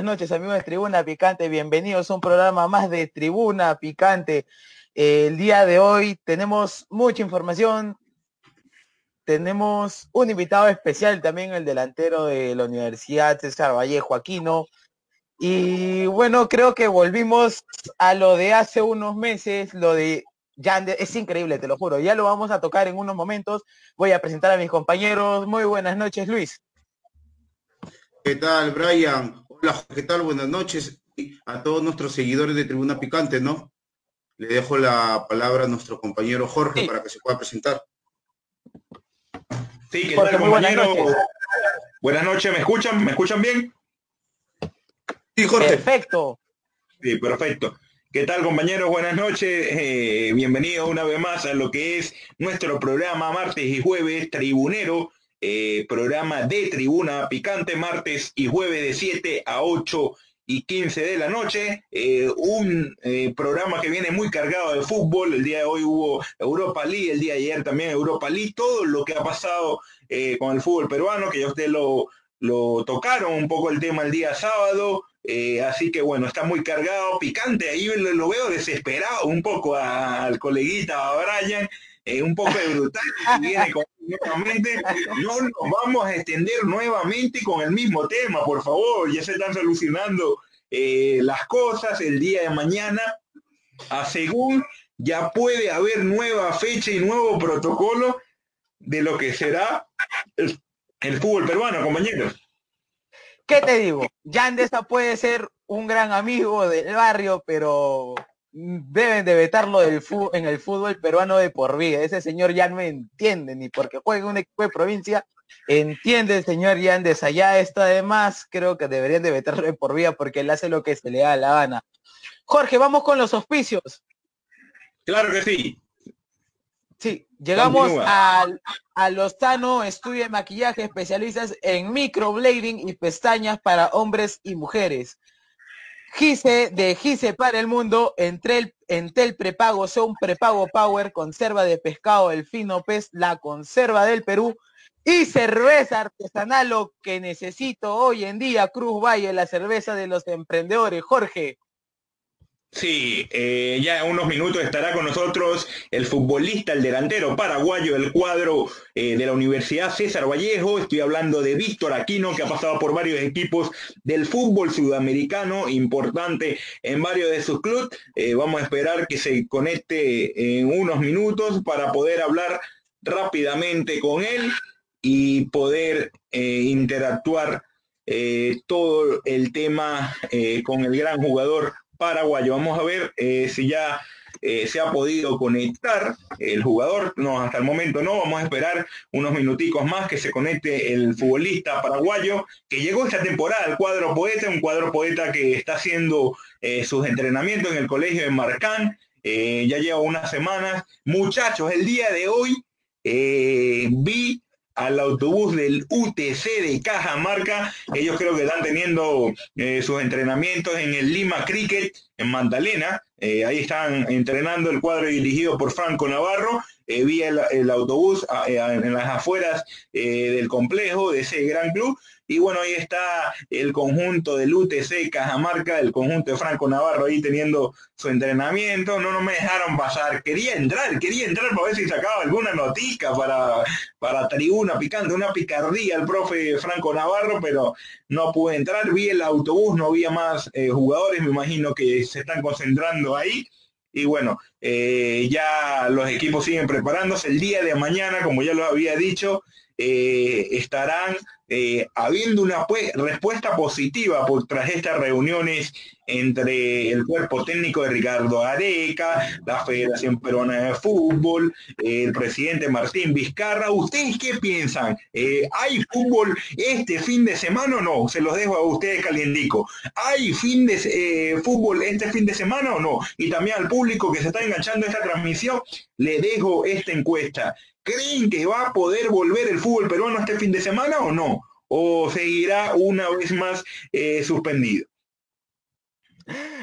buenas noches amigos de Tribuna Picante, bienvenidos a un programa más de Tribuna Picante. el día de hoy tenemos mucha información, tenemos un invitado especial también, el delantero de la Universidad César Vallejo Aquino. Y bueno, creo que volvimos a lo de hace unos meses, lo de Yander, es increíble, te lo juro. Ya lo vamos a tocar en unos momentos. Voy a presentar a mis compañeros. Muy buenas noches, Luis. ¿Qué tal, Brian? Hola, ¿qué tal? Buenas noches a todos nuestros seguidores de Tribuna Picante, ¿no? Le dejo la palabra a nuestro compañero Jorge para que se pueda presentar. Sí, ¿qué tal, compañero? Buenas noches. ¿me escuchan? ¿Me escuchan bien? Sí, Jorge. Perfecto. Sí, perfecto. ¿Qué tal compañeros? Buenas noches. Eh, bienvenidos una vez más a lo que es nuestro programa martes y jueves tribunero, eh, programa de tribuna picante martes y jueves de 7 a 8 y 15 de la noche. Eh, un eh, programa que viene muy cargado de fútbol. El día de hoy hubo Europa League, el día de ayer también Europa League. Todo lo que ha pasado con el fútbol peruano, que ya ustedes lo, lo tocaron un poco el tema el día sábado. así que bueno, está muy cargado, picante. Ahí lo, veo desesperado un poco al coleguita, a Brian. Un poco brutal, viene nuevamente, no nos vamos a extender nuevamente con el mismo tema, por favor, ya se están solucionando eh, las cosas el día de mañana, a según ya puede haber nueva fecha y nuevo protocolo de lo que será el, fútbol peruano, compañeros. ¿Qué te digo? Yandesa puede ser un gran amigo del barrio, pero deben de vetarlo del en el fútbol peruano de por vida. Ese señor ya no entiende ni porque juega un equipo de provincia, entiende el señor Yandes. Allá está además, creo que deberían de vetarlo de por vida porque él hace lo que se le da a la gana. Jorge, vamos con los auspicios. Claro que sí. Sí, llegamos al, a Lozano Estudio de Maquillaje, especialistas en microblading y pestañas para hombres y mujeres. Gise de Gise para el mundo, entre el, Entel Prepago son Prepago Power, conserva de pescado el fino pez, la conserva del Perú y cerveza artesanal, lo que necesito hoy en día, Cruz Valle, la cerveza de los emprendedores. Jorge. Sí, eh, ya en unos minutos estará con nosotros el futbolista, el delantero paraguayo del cuadro eh, de la Universidad César Vallejo. Estoy hablando de Víctor Aquino, que ha pasado por varios equipos del fútbol sudamericano, importante en varios de sus clubes. Eh, vamos a esperar que se conecte en unos minutos para poder hablar rápidamente con él y poder interactuar todo el tema con el gran jugador paraguayo. Vamos a ver eh, si ya eh, se ha podido conectar el jugador. No, hasta el momento no. Vamos a esperar unos minuticos más que se conecte el futbolista paraguayo que llegó esta temporada al cuadro poeta, un cuadro poeta que está haciendo eh, sus entrenamientos en el colegio de Marcán. ya lleva unas semanas. Muchachos, el día de hoy vi al autobús del UTC de Cajamarca. Ellos creo que están teniendo eh, sus entrenamientos en el Lima Cricket en Magdalena. Eh, ahí están entrenando el cuadro dirigido por Franco Navarro. Eh, vi el, autobús en las afueras del complejo de ese gran club y bueno, ahí está el conjunto del UTC Cajamarca, el conjunto de Franco Navarro ahí teniendo su entrenamiento. No, no me dejaron pasar. Quería entrar, quería entrar para ver si sacaba alguna notica para, para tribuna picante, una picardía al profe Franco Navarro, pero no pude entrar. Vi el autobús, no había más eh, jugadores, me imagino que se están concentrando ahí. Y bueno, eh, ya los equipos siguen preparándose. El día de mañana, como ya lo había dicho, eh, estarán eh, habiendo una pues, respuesta positiva por tras estas reuniones entre el cuerpo técnico de Ricardo Areca, la Federación Peruana de Fútbol, el presidente Martín Vizcarra. ¿Ustedes qué piensan? Eh, ¿Hay fútbol este fin de semana o no? Se los dejo a ustedes calientico. ¿Hay fin de fútbol este fin de semana o no? Y también al público que se está enganchando esta transmisión, le dejo esta encuesta. ¿Creen que va a poder volver el fútbol peruano este fin de semana o no? ¿O seguirá una vez más eh, suspendido?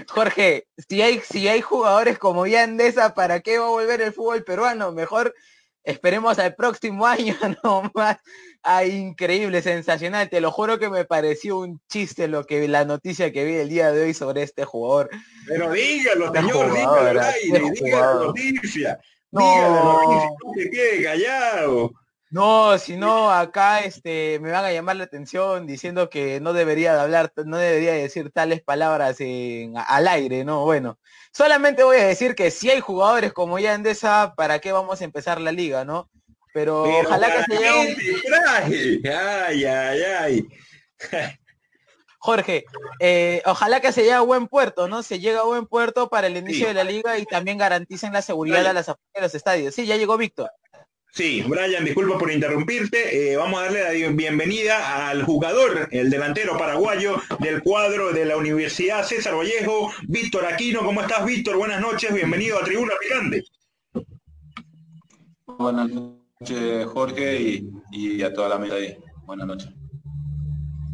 Jorge, si hay, si hay jugadores como Yandesa, ¿para qué va a volver el fútbol peruano? Mejor Esperemos al próximo año nomás. Ah, increíble, sensacional. Te lo juro que me pareció un chiste lo que la noticia que vi el día de hoy sobre este jugador. Pero dígalo, señor, dígalo la noticia. No. no se quede callado. No, si no, acá este, me van a llamar la atención diciendo que no debería de hablar, no debería decir tales palabras en, al aire, ¿no? Bueno, solamente voy a decir que si hay jugadores como ya Endesa, ¿para qué vamos a empezar la liga, no? Pero, ojalá que se llegue Ay, ay, ay. Jorge, eh, ojalá que se llegue a buen puerto, ¿no? Se llega a buen puerto para el inicio de la liga y también garanticen la seguridad de las de los estadios. Sí, ya llegó Víctor. Sí, Brian, disculpa por interrumpirte. Eh, vamos a darle la bienvenida al jugador, el delantero paraguayo del cuadro de la Universidad César Vallejo, Víctor Aquino. ¿Cómo estás, Víctor? Buenas noches, bienvenido a Tribuna Picante. Buenas noches, Jorge, y, a toda la mesa ahí. Buenas noches.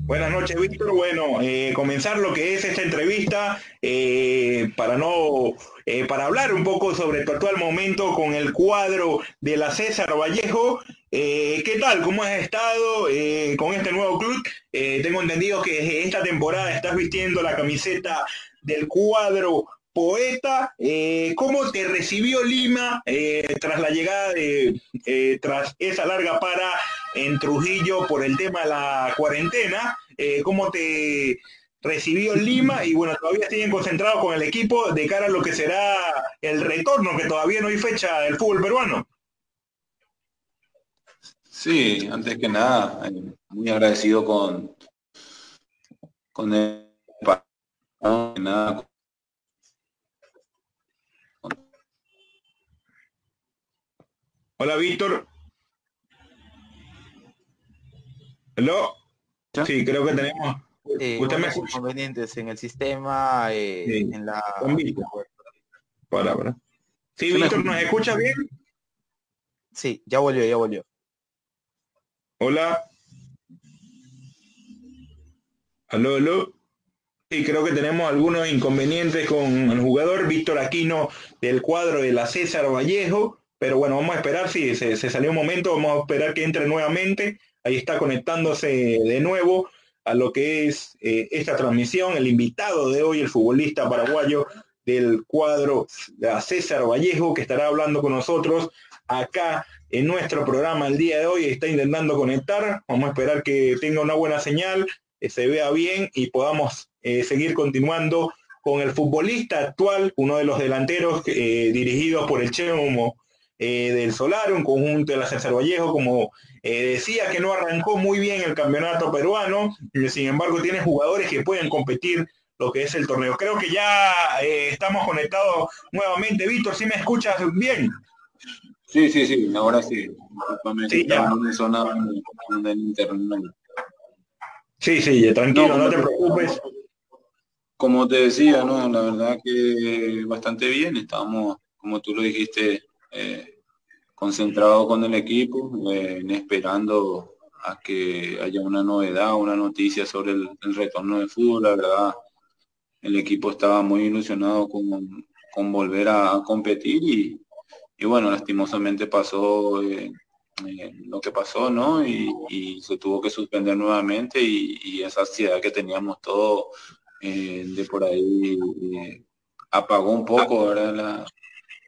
Buenas noches, Víctor. Bueno, eh, comenzar lo que es esta entrevista eh, para no eh, para hablar un poco sobre tu actual momento con el cuadro de la César Vallejo. ¿Qué tal? ¿Cómo has estado con este nuevo club? tengo entendido que esta temporada estás vistiendo la camiseta del cuadro poeta, ¿cómo te recibió Lima tras la llegada de, tras esa larga para en Trujillo por el tema de la cuarentena? ¿Cómo te recibió Lima y bueno, todavía siguen concentrados con el equipo de cara a lo que será el retorno, que todavía no hay fecha del fútbol peruano? Sí, antes que nada, eh, muy agradecido con, con el nada, Hola, Víctor. ¿Hello? Sí, creo que tenemos eh, inconvenientes en el sistema, eh, en la... Palabra. Sí, Víctor, ¿nos escucha bien? Sí, ya volvió, ya volvió. Hola. Aló, aló. Sí, creo que tenemos algunos inconvenientes con el jugador Víctor Aquino del cuadro de la César Vallejo, pero bueno, vamos a esperar si se, se salió un momento, vamos a esperar que entre nuevamente. Ahí está conectándose de nuevo a lo que es eh, esta transmisión. El invitado de hoy, el futbolista paraguayo del cuadro César Vallejo, que estará hablando con nosotros acá en nuestro programa el día de hoy. Está intentando conectar. Vamos a esperar que tenga una buena señal, que se vea bien y podamos eh, seguir continuando con el futbolista actual, uno de los delanteros eh, dirigidos por el Chemo del Solar, un conjunto de la César Vallejo, como eh, decía que no arrancó muy bien el campeonato peruano, sin embargo tiene jugadores que pueden competir lo que es el torneo. Creo que ya eh, estamos conectados nuevamente. Víctor, ¿sí me escuchas bien? Sí, sí, sí, ahora sí. Sí, ya. Sí, sí, tranquilo, no, te preocupes. Como te decía, no, la verdad que bastante bien. Estábamos, como tú lo dijiste, eh, concentrado con el equipo, eh, esperando a que haya una novedad, una noticia sobre el, retorno del fútbol. La verdad, el equipo estaba muy ilusionado con, con volver a, competir y, y, bueno, lastimosamente pasó eh, lo que pasó, ¿no? Y, se tuvo que suspender nuevamente y, esa ansiedad que teníamos todos de por ahí apagó un poco, ¿verdad? La,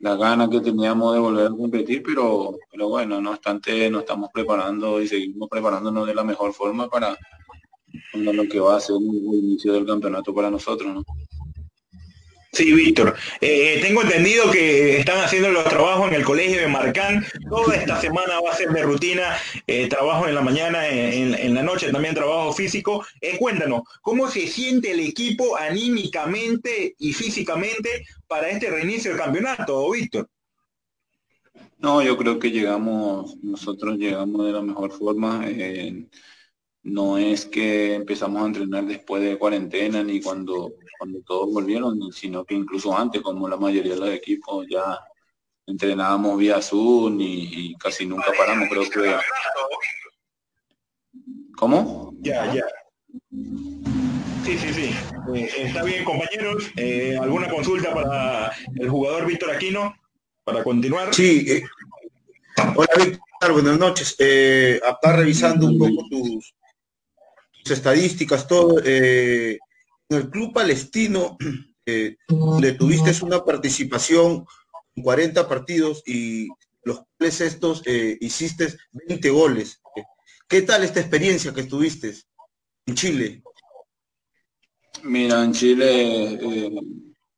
la gana que teníamos de volver a competir, pero, pero bueno, no obstante nos estamos preparando y seguimos preparándonos de la mejor forma para, lo que va a ser un inicio del campeonato para nosotros, ¿no? Sí, Víctor. Eh, tengo entendido que están haciendo los trabajos en el colegio de Marcán. Toda esta semana va a ser de rutina, eh, trabajo en la mañana, en, la noche también trabajo físico. Eh, cuéntanos, ¿cómo se siente el equipo anímicamente y físicamente para este reinicio del campeonato, Víctor? No, yo creo que llegamos, nosotros llegamos de la mejor forma. no es que empezamos a entrenar después de cuarentena ni cuando cuando todos volvieron, sino que incluso antes, como la mayoría de los equipos, ya entrenábamos vía Zoom y, casi nunca paramos, creo que... ¿Cómo? Ya, ya. Sí, sí, sí. Eh, está bien, compañeros. Eh, ¿Alguna consulta para el jugador Víctor Aquino? Para continuar. Sí, eh, Hola Víctor, buenas noches. Eh, acá revisando un poco tus, estadísticas, todo. Eh, en el Club Palestino eh, le tuviste una participación en 40 partidos y los cuales estos eh, hiciste 20 goles. ¿Qué tal esta experiencia que estuviste en Chile? Mira, en Chile, eh,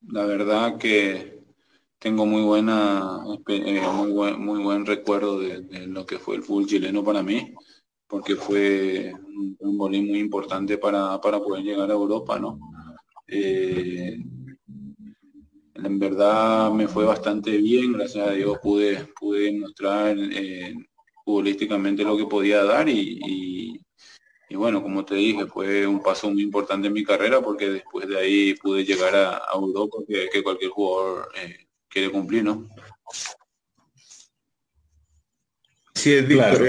la verdad que tengo muy buena, muy buen, muy buen recuerdo de, lo que fue el fútbol chileno para mí, porque fue un, un muy importante para, para poder llegar a Europa, ¿no? Eh, en verdad me fue bastante bien, gracias a Dios pude, pude mostrar eh, futbolísticamente lo que podía dar y, bueno, como te dije, fue un paso muy importante en mi carrera porque después de ahí pude llegar a, Europa que, cualquier jugador eh, quiere cumplir, ¿no? Sí, es Víctor.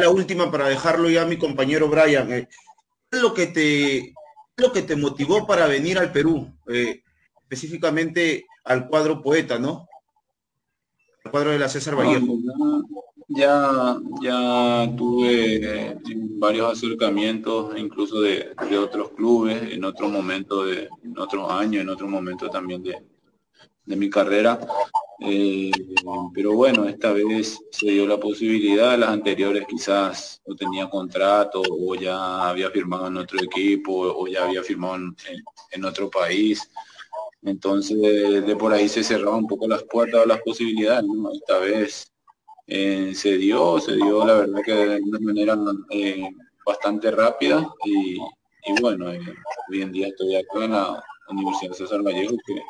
La última para dejarlo ya a mi compañero Brian. ¿Qué es lo que te lo que te motivó para venir al Perú? Eh, específicamente al cuadro poeta, ¿no? Al cuadro de la César Vallejo. ya, ya tuve eh, varios acercamientos, incluso de, otros clubes, en otro momento, de, en otros años, en otro momento también de, de mi carrera. Eh, pero bueno, esta vez se dio la posibilidad, las anteriores quizás no tenía contrato o ya había firmado en otro equipo o ya había firmado en, otro país. Entonces de por ahí se cerraban un poco las puertas o las posibilidades. Esta vez eh, se dio, se dio la verdad que de una manera eh, bastante rápida y, bueno, hoy en día estoy acá en la Universidad César Vallejo que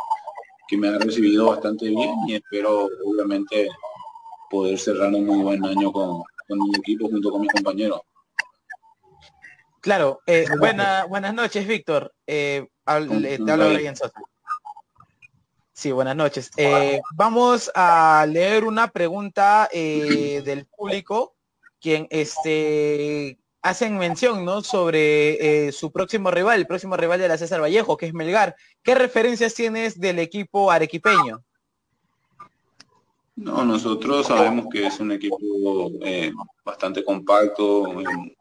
que me ha recibido bastante bien y espero obviamente poder cerrar un muy buen año con, mi equipo junto con mis compañeros. Claro, eh, buenas noches, Víctor. Eh, te hablo Brian Sosa. Sí, buenas noches. Eh, vamos a leer una pregunta eh, del público, quien este hacen mención ¿no? sobre eh, su próximo rival, el próximo rival de la César Vallejo, que es Melgar. ¿Qué referencias tienes del equipo arequipeño? No, nosotros sabemos que es un equipo eh, bastante compacto,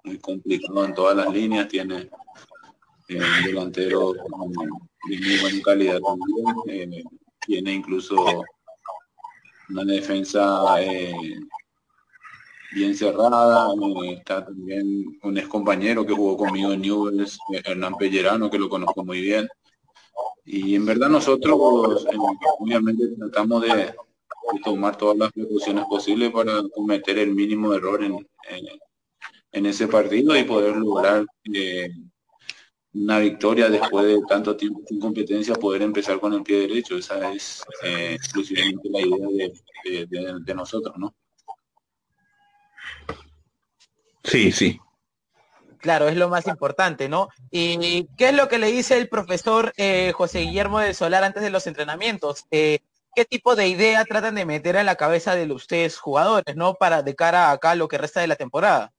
muy, complicado en todas las líneas, tiene eh, un delantero de muy buena calidad también, tiene incluso una defensa bien cerrada. está también un ex compañero que jugó conmigo en Newells, Hernán Pellerano, que lo conozco muy bien. Y en verdad nosotros obviamente tratamos de, tomar todas las precauciones posibles para cometer el mínimo error en, en, ese partido y poder lograr eh, una victoria después de tanto tiempo sin competencia, poder empezar con el pie derecho. Esa es eh, exclusivamente la idea de, de nosotros, ¿no? Sí, sí. Claro, es lo más importante, ¿no? ¿Y qué es lo que le dice el profesor eh, José Guillermo del Solar antes de los entrenamientos? Eh, ¿Qué tipo de idea tratan de meter en la cabeza de ustedes jugadores, ¿no? Para de cara a acá lo que resta de la temporada.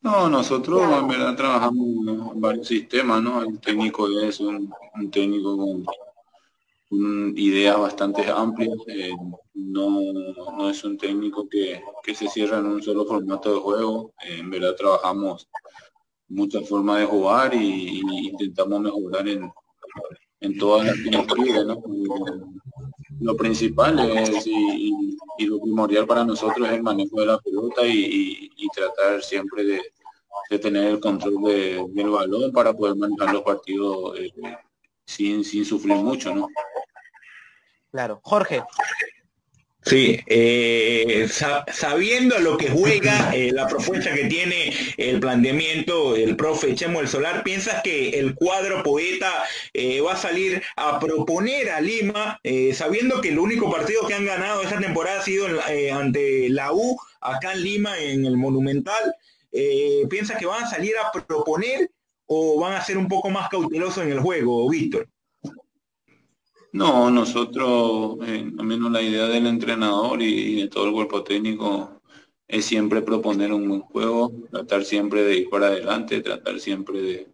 No, nosotros en verdad trabajamos en varios sistemas, ¿no? El técnico es un, un técnico con ideas bastante amplias. Eh, no, no, es un técnico que, que, se cierra en un solo formato de juego. En verdad trabajamos muchas formas de jugar y, intentamos mejorar en, en todas las que ¿no? Lo principal es y, y, lo primordial para nosotros es el manejo de la pelota y, tratar siempre de, de, tener el control de, del balón para poder manejar los partidos eh, sin, sin sufrir mucho, ¿no? Claro. Jorge. Sí, eh, sabiendo lo que juega, eh, la propuesta que tiene el planteamiento el profe Chemo El Solar, ¿piensas que el cuadro poeta eh, va a salir a proponer a Lima, sabiendo que el único partido que han ganado esta temporada ha sido ante la U, acá en Lima, en el Monumental? ¿Piensas que van a salir a proponer o van a ser un poco más cautelosos en el juego, Víctor? No, nosotros, eh, al menos la idea del entrenador y, de todo el cuerpo técnico es siempre proponer un buen juego, tratar siempre de ir para adelante, tratar siempre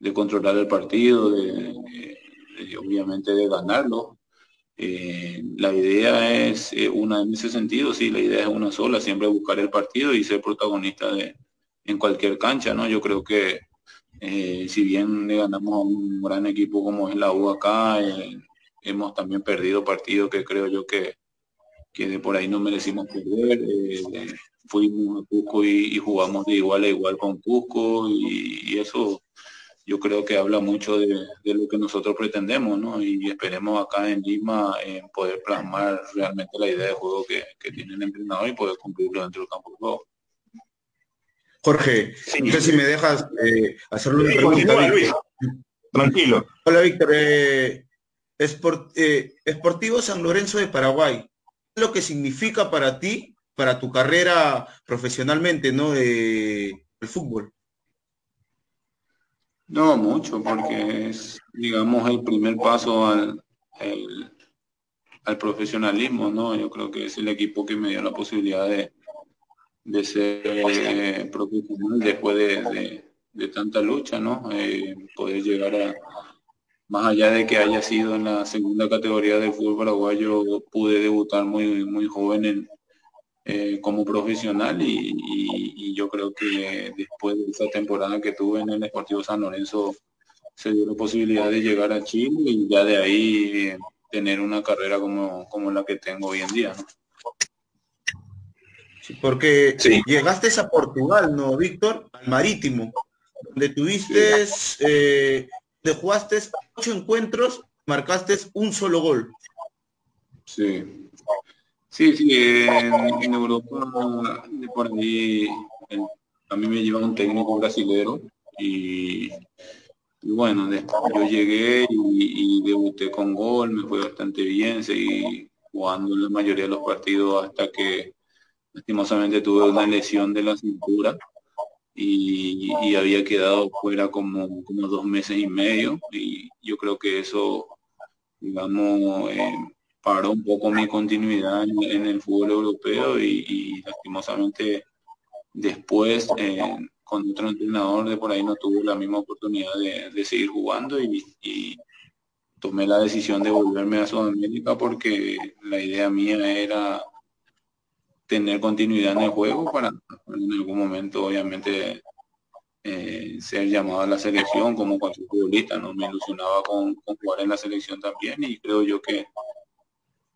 de, controlar el partido, de, obviamente de ganarlo. Eh, la idea es eh, una en ese sentido, sí, la idea es una sola, siempre buscar el partido y ser protagonista en cualquier cancha, ¿no? Yo creo que eh, si bien le ganamos a un gran equipo como es la U hemos también perdido partidos que creo yo que, que de por ahí no merecimos perder. fuimos a Cusco y, jugamos de igual a igual con Cusco y eso yo creo que habla mucho de, lo que nosotros pretendemos, ¿no? Y esperemos acá en Lima en poder plasmar realmente la idea de juego que, tiene el entrenador y poder cumplirlo dentro del campo de juego. Jorge, no sé si me dejas eh, hacerle una pregunta. Luis. Tranquilo. Hola, Víctor. Eh, eh, Esportivo San Lorenzo de Paraguay. ¿Qué es lo que significa para ti, para tu carrera profesionalmente, ¿no? el fútbol. No, mucho, porque es, digamos, el primer paso al, al profesionalismo, ¿no? Yo creo que es el equipo que me dio la posibilidad de, de ser eh, profesional después de, tanta lucha, ¿no? Eh, poder llegar a, más allá de que haya sido en la segunda categoría del fútbol paraguayo, pude debutar muy, muy joven en, eh, como profesional y, yo creo que después de esa temporada que tuve en el Deportivo San Lorenzo se dio la posibilidad de llegar a Chile y ya de ahí tener una carrera como, como la que tengo hoy en día. porque llegaste a Portugal, ¿no, Víctor? Al Marítimo, donde tuviste, eh, jugaste ocho encuentros, marcaste un solo gol. Sí. Sí, sí, en, Europa, por ahí, a mí me lleva un técnico brasilero y, bueno, después yo llegué y, debuté con gol, me fue bastante bien, seguí jugando la mayoría de los partidos hasta que lastimosamente tuve una lesión de la cintura y, había quedado fuera como, como dos meses y medio y yo creo que eso, digamos, eh, paró un poco mi continuidad en, el fútbol europeo y, lastimosamente después eh, con otro entrenador de por ahí no tuve la misma oportunidad de, seguir jugando y, tomé la decisión de volverme a Sudamérica porque la idea mía era tener continuidad en el juego para en algún momento obviamente eh, ser llamado a la selección como cualquier futbolista, ¿no? Me ilusionaba con, jugar en la selección también y creo yo que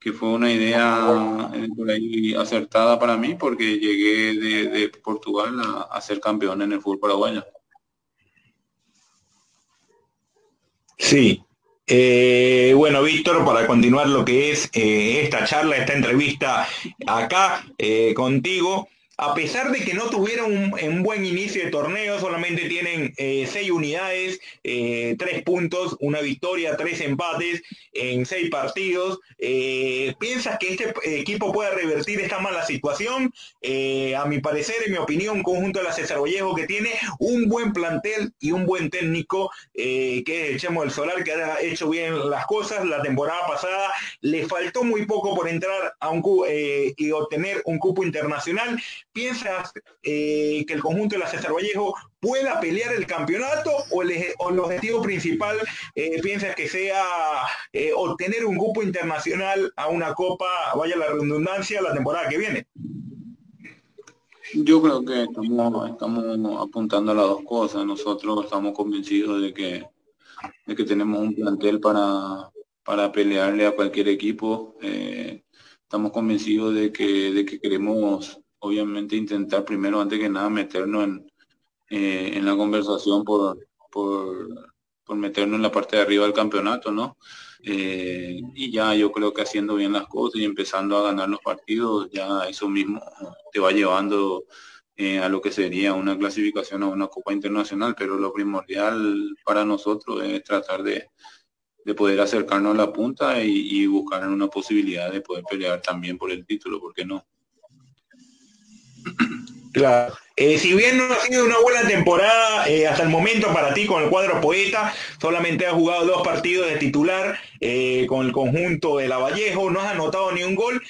que fue una idea eh, por ahí acertada para mí porque llegué de, Portugal a, ser campeón en el fútbol paraguayo. Sí. Eh, bueno, Víctor, para continuar lo que es eh, esta charla, esta entrevista acá contigo, a pesar de que no tuvieron un, buen inicio de torneo, solamente tienen eh, seis unidades, eh, tres puntos, una victoria, tres empates en seis partidos. Eh, ¿Piensas que este equipo puede revertir esta mala situación? a mi parecer, en mi opinión, conjunto de la César Vallejo, que tiene un buen plantel y un buen técnico, que es el Chemo del Solar, que ha hecho bien las cosas. La temporada pasada le faltó muy poco por entrar a un y obtener un cupo internacional ¿Piensas eh, que el conjunto de la César Vallejo pueda pelear el campeonato o el, objetivo principal eh, piensas que sea eh, obtener un grupo internacional a una copa, vaya la redundancia, la temporada que viene? Yo creo que estamos, estamos apuntando a las dos cosas. Nosotros estamos convencidos de que, de que tenemos un plantel para, para pelearle a cualquier equipo. estamos convencidos de que, de que queremos obviamente intentar primero, antes que nada, meternos en, eh, en la conversación por, por, meternos en la parte de arriba del campeonato, ¿no? Eh, y ya yo creo que haciendo bien las cosas y empezando a ganar los partidos, ya eso mismo te va llevando eh, a lo que sería una clasificación a una Copa Internacional, pero lo primordial para nosotros es tratar de, de poder acercarnos a la punta y, y buscar una posibilidad de poder pelear también por el título, ¿por qué no? Claro. Eh, si bien no ha sido una buena temporada eh, hasta el momento para ti con el cuadro poeta, solamente has jugado dos partidos de titular eh, con el conjunto de la Vallejo, no has anotado ni un gol.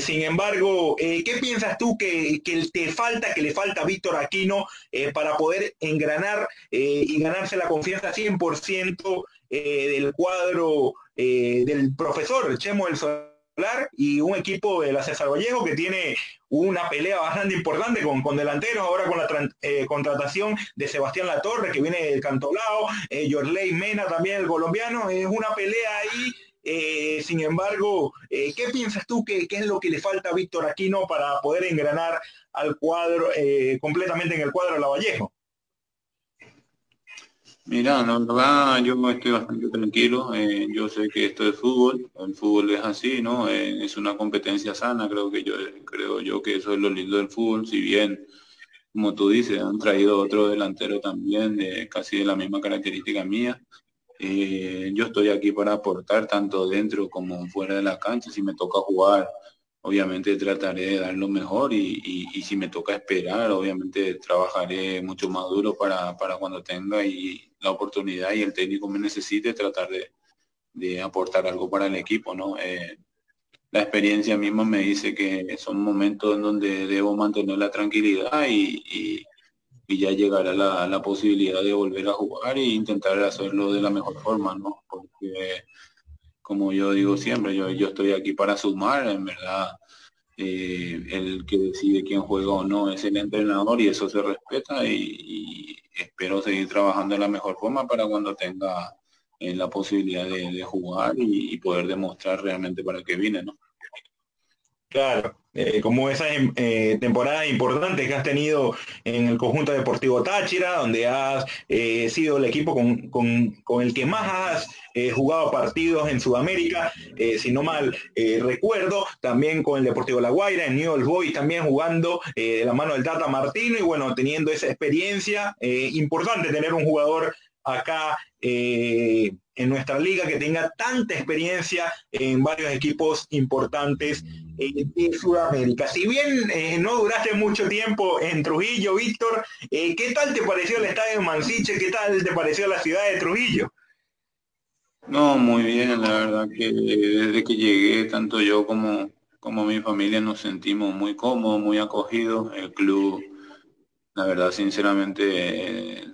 sin embargo, ¿qué piensas tú que, te falta, que le falta a Víctor Aquino para poder engranar y ganarse la confianza 100% del cuadro del profesor Chemo del Y un equipo de la César Vallejo que tiene una pelea bastante importante con, con delanteros, ahora con la contratación de Sebastián Latorre, que viene del Cantolao, eh, Yorley Mena también, el colombiano, es una pelea ahí eh, sin embargo, eh, ¿qué piensas tú que, es lo que le falta a Víctor Aquino para poder engranar al cuadro eh, completamente en el cuadro de la Vallejo? Mira, la verdad yo estoy bastante tranquilo. yo sé que esto es fútbol, el fútbol es así, ¿no? es una competencia sana. Creo que yo creo yo que eso es lo lindo del fútbol. Si bien, como tú dices, han traído otro delantero también de casi de la misma característica mía. Eh, yo estoy aquí para aportar tanto dentro como fuera de la cancha. Si me toca jugar, obviamente trataré de dar lo mejor y, si me toca esperar, obviamente trabajaré mucho más duro para, cuando tenga y la oportunidad y el técnico me necesite tratar de, aportar algo para el equipo, ¿no? Eh, la experiencia misma me dice que son momentos en donde debo mantener la tranquilidad y y ya llegará la, la, posibilidad de volver a jugar e intentar hacerlo de la mejor forma, ¿no? Como yo digo siempre, yo, yo estoy aquí para sumar, en verdad, eh, el que decide quién juega o no es el entrenador y eso se respeta y, espero seguir trabajando de la mejor forma para cuando tenga eh, la posibilidad de, jugar y, poder demostrar realmente para qué vine. Claro, eh, como esas eh, temporadas importantes que has tenido en el conjunto deportivo Táchira, donde has eh, sido el equipo con, el que más has jugado partidos en Sudamérica, si no mal recuerdo, también con el Deportivo La Guaira, en New Boys también jugando de la mano del Tata Martino y bueno, teniendo esa experiencia, importante tener un jugador acá en nuestra liga que tenga tanta experiencia en varios equipos importantes de Sudamérica. Si bien eh, no duraste mucho tiempo en Trujillo, Víctor, eh, ¿qué tal te pareció el estadio Mansiche? ¿Qué tal te pareció la ciudad de Trujillo? No, muy bien, la verdad que desde que llegué, tanto yo como, como mi familia nos sentimos muy cómodos, muy acogidos. El club, la verdad, sinceramente, eh,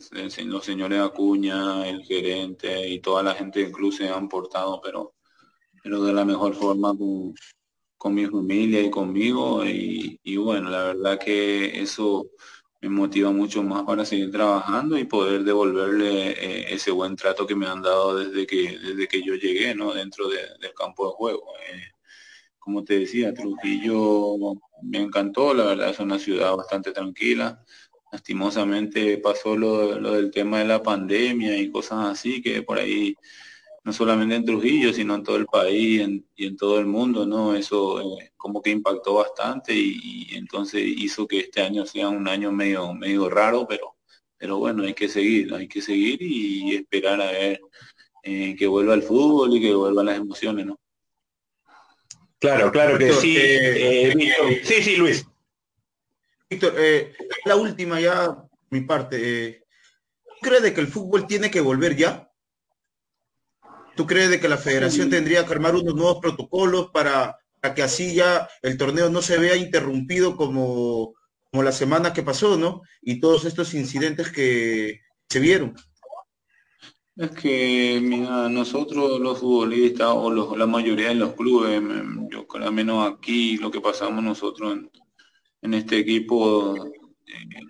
los señores Acuña, el gerente y toda la gente del club se han portado, pero, pero de la mejor forma con mi familia y conmigo y, bueno, la verdad que eso me motiva mucho más para seguir trabajando y poder devolverle eh, ese buen trato que me han dado desde que desde que yo llegué no dentro del campo de juego. Eh, como te decía Trujillo me encantó la verdad es una ciudad bastante tranquila. Lastimosamente pasó lo, lo del tema de la pandemia y cosas así que por ahí no solamente en Trujillo, sino en todo el país y en todo el mundo, ¿no? Eso eh, como que impactó bastante y, entonces hizo que este año sea un año medio, medio raro, pero, pero bueno, hay que seguir, hay que seguir y esperar a ver eh, que vuelva el fútbol y que vuelvan las emociones, ¿no? Claro, claro que sí. Eh, sí, sí, Luis. Víctor, la última ya, mi parte. ¿Cree que el fútbol tiene que volver ya? ¿Tú crees de que la federación tendría que armar unos nuevos protocolos para, que así ya el torneo no se vea interrumpido como, como la semana que pasó, ¿no? Y todos estos incidentes que se vieron. Es que, mira, nosotros los futbolistas o la mayoría de los clubes, yo al menos aquí lo que pasamos nosotros en, en este equipo, eh,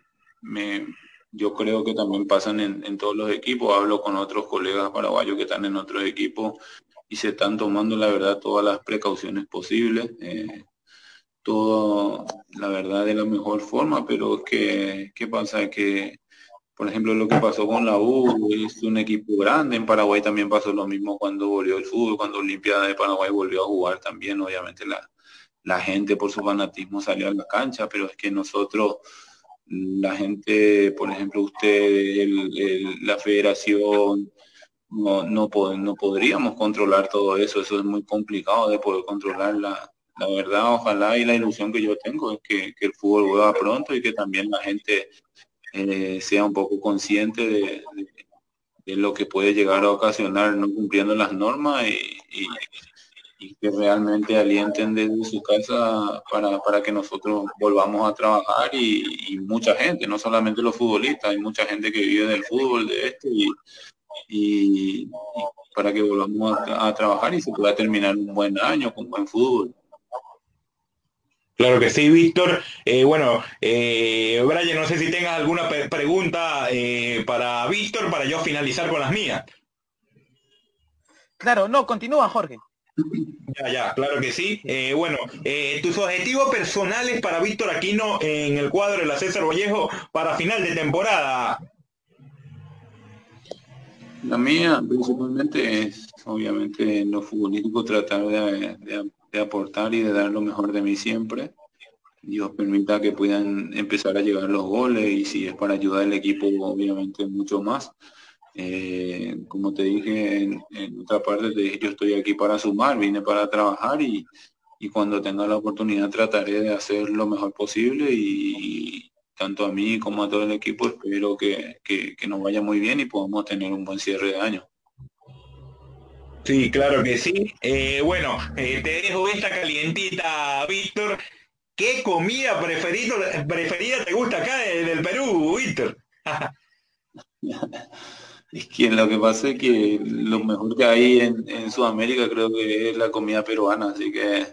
me, yo creo que también pasan en, todos los equipos. Hablo con otros colegas paraguayos que están en otros equipos y se están tomando, la verdad, todas las precauciones posibles. Eh, todo, la verdad, de la mejor forma, pero que, ¿qué pasa? Que, por ejemplo, lo que pasó con la U es un equipo grande. En Paraguay también pasó lo mismo cuando volvió el fútbol, cuando Olimpiada de Paraguay volvió a jugar también. Obviamente la, la gente por su fanatismo salió a la cancha, pero es que nosotros la gente, por ejemplo, usted, la federación, no, no, no podríamos controlar todo eso, eso es muy complicado de poder controlar la, la verdad, ojalá y la ilusión que yo tengo es que, el fútbol vuelva pronto y que también la gente eh, sea un poco consciente de, lo que puede llegar a ocasionar no cumpliendo las normas y y que realmente alienten desde su casa para, para que nosotros volvamos a trabajar y, mucha gente, no solamente los futbolistas, hay mucha gente que vive del fútbol, de esto y, y, para que volvamos a, trabajar y se pueda terminar un buen año con buen fútbol. Claro que sí, Víctor. Eh, bueno, eh, Brian, no sé si tengas alguna pregunta eh, para Víctor para yo finalizar con las mías. Claro, no, continúa, Jorge. Ya, ya, claro que sí. Eh, bueno, tus objetivos personales para Víctor Aquino en el cuadro de la César Vallejo para final de temporada. La mía principalmente es, obviamente, en lo futbolístico tratar de, aportar y de dar lo mejor de mí siempre. Dios permita que puedan empezar a llegar los goles y si es para ayudar al equipo, obviamente mucho más. Eh, como te dije en, otra parte, te dije, yo estoy aquí para sumar, vine para trabajar y, y cuando tenga la oportunidad trataré de hacer lo mejor posible y, tanto a mí como a todo el equipo, espero que, nos vaya muy bien y podamos tener un buen cierre de año. Sí, claro que sí. Eh, bueno, eh, te dejo esta calientita, Víctor. ¿Qué comida preferida, preferida te gusta acá del Perú, Víctor? es que lo que pasa es que lo mejor que hay en, en Sudamérica creo que es la comida peruana, así que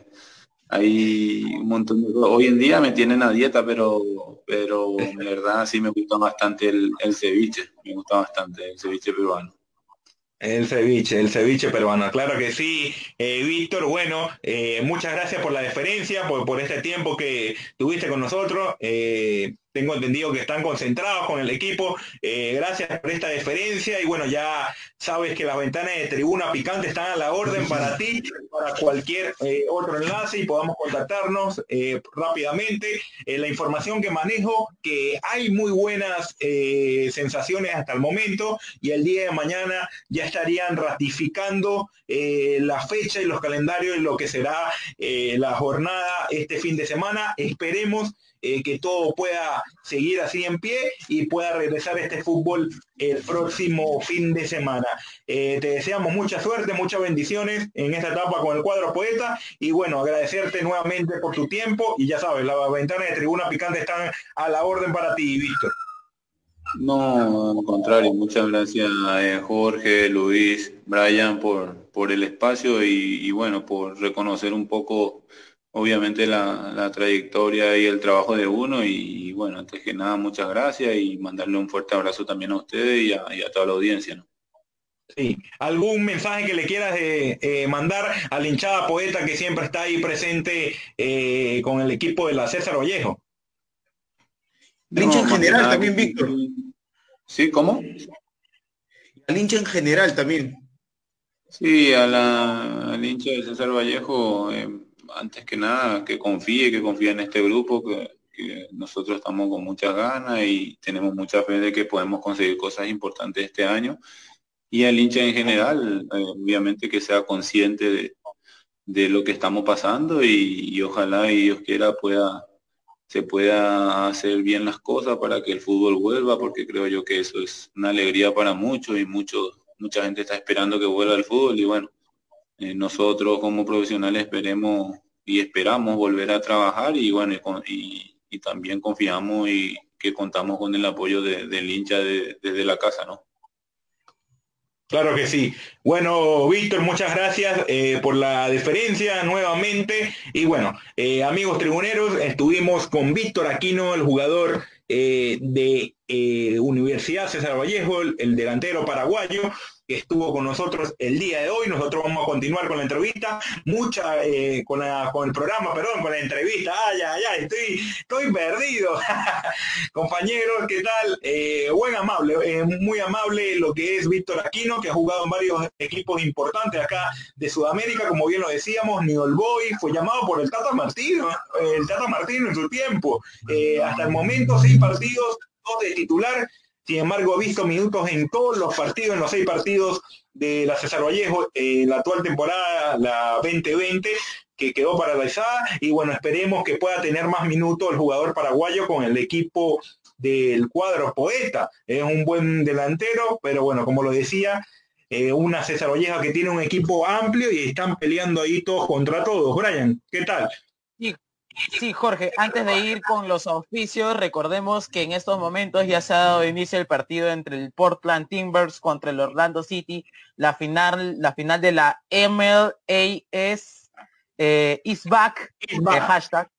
hay un montón de Hoy en día me tienen a dieta, pero pero en verdad sí me gusta bastante el, el ceviche, me gusta bastante el ceviche peruano. El ceviche, el ceviche peruano, claro que sí. Eh, Víctor, bueno, eh, muchas gracias por la deferencia, por, por este tiempo que tuviste con nosotros. Eh, tengo entendido que están concentrados con el equipo. Eh, gracias por esta deferencia y bueno, ya sabes que las ventanas de tribuna picante están a la orden para ti, para cualquier eh, otro enlace y podamos contactarnos eh, rápidamente. la información que manejo, que hay muy buenas sensaciones hasta el momento y el día de mañana ya estarían ratificando la fecha y los calendarios de lo que será la jornada este fin de semana. Esperemos eh, que todo pueda seguir así en pie y pueda regresar este fútbol el próximo fin de semana. Eh, te deseamos mucha suerte, muchas bendiciones en esta etapa con el cuadro poeta y bueno, agradecerte nuevamente por tu tiempo y ya sabes, las ventanas de tribuna picante están a la orden para ti, Víctor. No, al contrario, muchas gracias eh, Jorge, Luis, Brian por, por el espacio y, y bueno, por reconocer un poco obviamente la, trayectoria y el trabajo de uno y, bueno, antes que nada muchas gracias y mandarle un fuerte abrazo también a ustedes y a, toda la audiencia. ¿no? Sí. ¿Algún mensaje que le quieras eh, eh, mandar a la hinchada poeta que siempre está ahí presente eh, con el equipo de la César Vallejo? Al hincha en general también, Víctor. ¿Sí? ¿Cómo? Al hincha en general también. Sí, a la, al hincha de César Vallejo, antes que nada, que confíe, que confíe en este grupo, que, nosotros estamos con muchas ganas y tenemos mucha fe de que podemos conseguir cosas importantes este año. Y al hincha en general, eh, obviamente que sea consciente de, lo que estamos pasando y, ojalá y Dios quiera pueda se pueda hacer bien las cosas para que el fútbol vuelva, porque creo yo que eso es una alegría para muchos y muchos, mucha gente está esperando que vuelva el fútbol y bueno, eh, nosotros como profesionales esperemos y esperamos volver a trabajar y bueno, y, también confiamos y que contamos con el apoyo del hincha desde la casa, ¿no? Claro que sí. Bueno, Víctor, muchas gracias eh, por la deferencia nuevamente. Y bueno, eh, amigos tribuneros, estuvimos con Víctor Aquino, el jugador de Universidad César Vallejo, el delantero paraguayo, que estuvo con nosotros el día de hoy. Nosotros vamos a continuar con la entrevista, mucha, eh, con, con el programa, perdón, con la entrevista. Ay, ay, ay, estoy, estoy perdido. Compañeros, ¿qué tal? Eh, buen amable, eh, muy amable lo que es Víctor Aquino, que ha jugado en varios equipos importantes acá de Sudamérica, como bien lo decíamos, Newell Boy, fue llamado por el Tata Martino, el Tata Martino en su tiempo. hasta el momento, seis partidos, dos de titular, sin embargo, ha visto minutos en todos los partidos, en los seis partidos de la César Vallejo, en la actual temporada, la 2020, que quedó paralizada. Y bueno, esperemos que pueda tener más minutos el jugador paraguayo con el equipo del cuadro Poeta. Es un buen delantero, pero bueno, como lo decía, eh, una César Vallejo que tiene un equipo amplio y están peleando ahí todos contra todos. Brian, ¿qué tal? Sí, Jorge, antes de ir con los auspicios, recordemos que en estos momentos ya se ha dado inicio el partido entre el Portland Timbers contra el Orlando City, la final, la final de la MLS eh, is back, hashtag.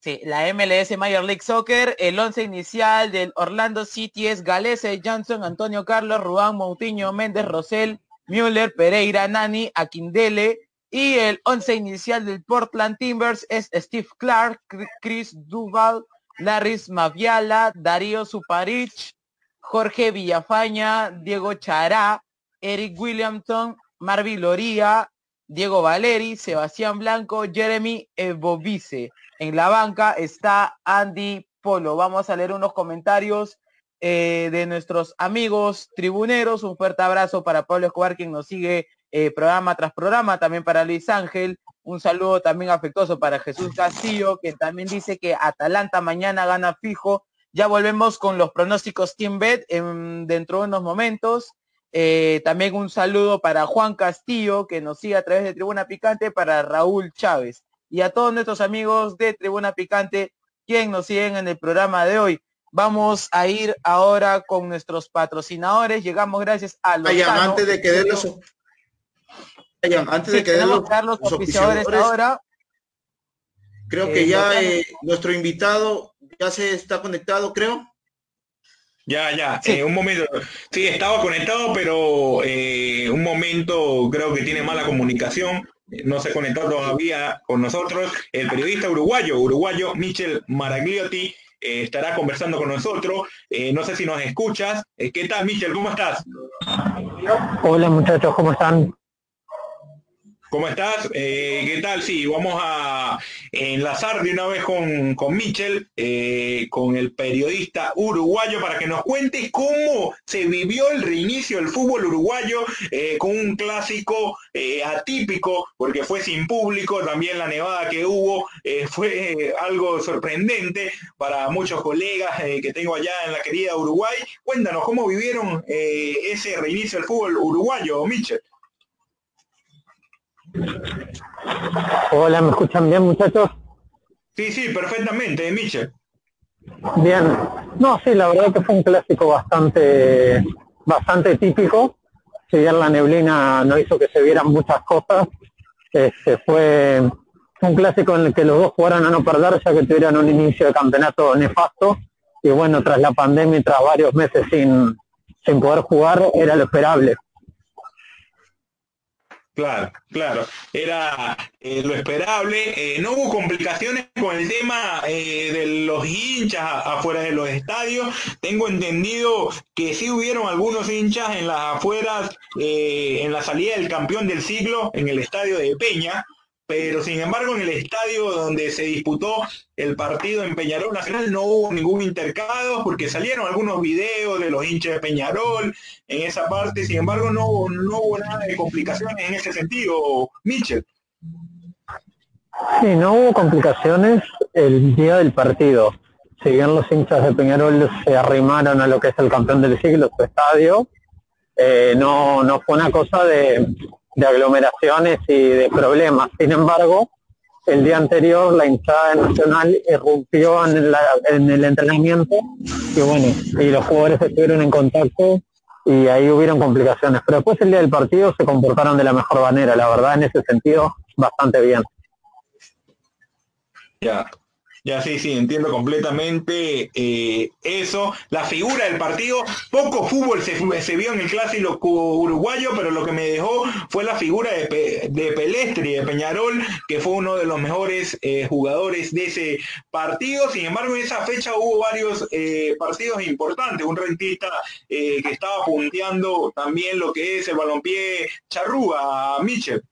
Sí, la MLS Major League Soccer, el once inicial del Orlando City es Galese, Johnson, Antonio Carlos, Rubán, Moutinho, Méndez, Rosell, Müller, Pereira, Nani, Aquindele, y el once inicial del Portland Timbers es Steve Clark, Chris Duval, Laris Maviala, Darío Suparich, Jorge Villafaña, Diego Chará, Eric Williamson, Marvin Loría, Diego Valeri, Sebastián Blanco, Jeremy Ebovice. En la banca está Andy Polo. Vamos a leer unos comentarios eh, de nuestros amigos tribuneros. Un fuerte abrazo para Pablo Escobar, quien nos sigue eh, programa tras programa, también para Luis Ángel, un saludo también afectuoso para Jesús Castillo, que también dice que Atalanta mañana gana fijo. Ya volvemos con los pronósticos Team Bet dentro de unos momentos. Eh, también un saludo para Juan Castillo, que nos sigue a través de Tribuna Picante, para Raúl Chávez. Y a todos nuestros amigos de Tribuna Picante, quien nos siguen en el programa de hoy. Vamos a ir ahora con nuestros patrocinadores. Llegamos gracias a los... antes de que den los, antes de que den los, oficiadores ahora. Creo que eh, ya eh, nuestro invitado ya se está conectado, creo. Ya, ya, eh, un momento. Sí, estaba conectado, pero un momento creo que tiene mala comunicación. No se conectó todavía con nosotros. El periodista uruguayo, uruguayo Michel Maragliotti, estará conversando con nosotros. no sé si nos escuchas. ¿Qué tal, Michel? ¿Cómo estás? Hola, muchachos, ¿cómo están? ¿Cómo estás? Eh, ¿Qué tal? Sí, vamos a enlazar de una vez con, con Michel, eh, con el periodista uruguayo, para que nos cuente cómo se vivió el reinicio del fútbol uruguayo eh, con un clásico atípico, porque fue sin público, también la nevada que hubo fue algo sorprendente para muchos colegas que tengo allá en la querida Uruguay. Cuéntanos, ¿cómo vivieron ese reinicio del fútbol uruguayo, Michel? Hola, ¿me escuchan bien, muchachos? Sí, sí, perfectamente, Michel. Bien. No, sí, la verdad que fue un clásico bastante, bastante típico. Si bien la neblina no hizo que se vieran muchas cosas, este fue un clásico en el que los dos jugaron a no perder, ya que tuvieron un inicio de campeonato nefasto. Y bueno, tras la pandemia y tras varios meses sin, sin poder jugar, era lo esperable. Claro, claro, era eh, lo esperable. Eh, no hubo complicaciones con el tema eh, de los hinchas afuera de los estadios. Tengo entendido que sí hubieron algunos hinchas en las afueras, en la salida del campeón del siglo, en el estadio de Peña, pero sin embargo en el estadio donde se disputó el partido en Peñarol Nacional no hubo ningún intercado porque salieron algunos videos de los hinchas de Peñarol en esa parte, sin embargo no, no hubo nada de complicaciones en ese sentido, Mitchell. Sí, no hubo complicaciones el día del partido. Si bien los hinchas de Peñarol se arrimaron a lo que es el campeón del siglo, su estadio, eh, no, no fue una cosa de de aglomeraciones y de problemas. Sin embargo, el día anterior la hinchada nacional irrumpió en, en el entrenamiento y bueno, y los jugadores estuvieron en contacto y ahí hubieron complicaciones. Pero después el día del partido se comportaron de la mejor manera, la verdad en ese sentido bastante bien. Ya, ya sí, sí, entiendo completamente eh, eso. La figura del partido, poco fútbol se, vio en el clásico uruguayo, pero lo que me dejó fue la figura de, de Pelestri, de Peñarol, que fue uno de los mejores eh, jugadores de ese partido. Sin embargo, en esa fecha hubo varios eh, partidos importantes. Un rentista que estaba punteando también lo que es el balompié charrúa, Michel.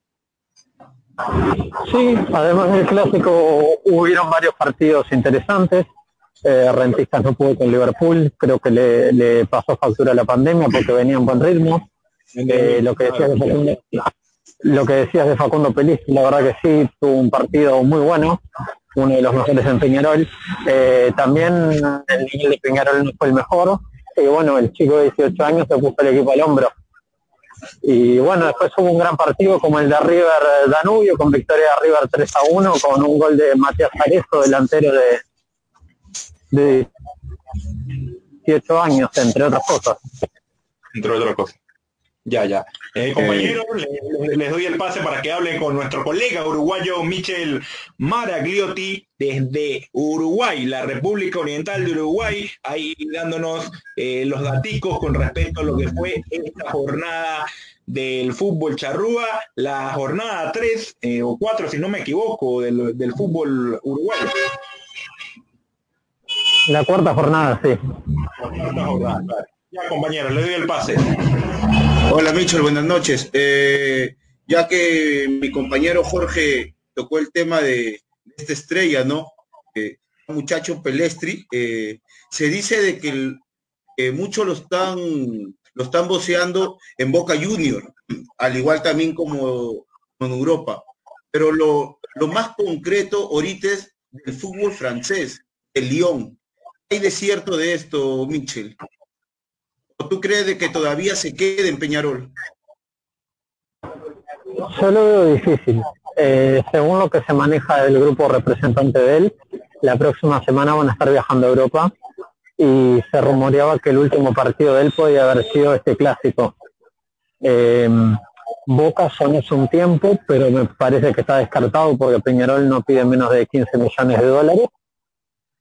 Sí, además del clásico hubieron varios partidos interesantes. Eh, Rentistas no pudo con Liverpool, creo que le, pasó factura la pandemia porque venía en buen ritmo. Eh, lo que decías de Facundo, lo que decías de Facundo Pelis, la verdad que sí, tuvo un partido muy bueno, uno de los mejores en Peñarol. Eh, también el nivel de Peñarol no fue el mejor, y bueno, el chico de 18 años se puso el equipo al hombro. Y bueno, después hubo un gran partido como el de River Danubio, con victoria de River 3 a 1, con un gol de Matías Arezo, delantero de, de 18 años, entre otras cosas. Entre otras cosas. Ya, ya. Eh, compañeros, les, doy el pase para que hablen con nuestro colega uruguayo Michel Maragliotti desde Uruguay, la República Oriental de Uruguay, ahí dándonos eh, los daticos con respecto a lo que fue esta jornada del fútbol charrúa, la jornada 3 eh, o 4, si no me equivoco, del, del fútbol uruguayo. La cuarta jornada, sí. La cuarta jornada, claro. Ya, compañero, le doy el pase. Hola, Michel, buenas noches. Eh, ya que mi compañero Jorge tocó el tema de, esta estrella, ¿no? Eh, muchacho Pelestri, eh, se dice de que muchos lo están, lo están voceando en Boca Junior, al igual también como en Europa. Pero lo, lo más concreto ahorita es del fútbol francés, el Lyon. ¿Qué hay de cierto de esto, Michel? ¿O tú crees de que todavía se quede en Peñarol? Yo lo veo difícil. Eh, según lo que se maneja el grupo representante de él, la próxima semana van a estar viajando a Europa y se rumoreaba que el último partido de él podía haber sido este clásico. Eh, Boca son es un tiempo, pero me parece que está descartado porque Peñarol no pide menos de 15 millones de dólares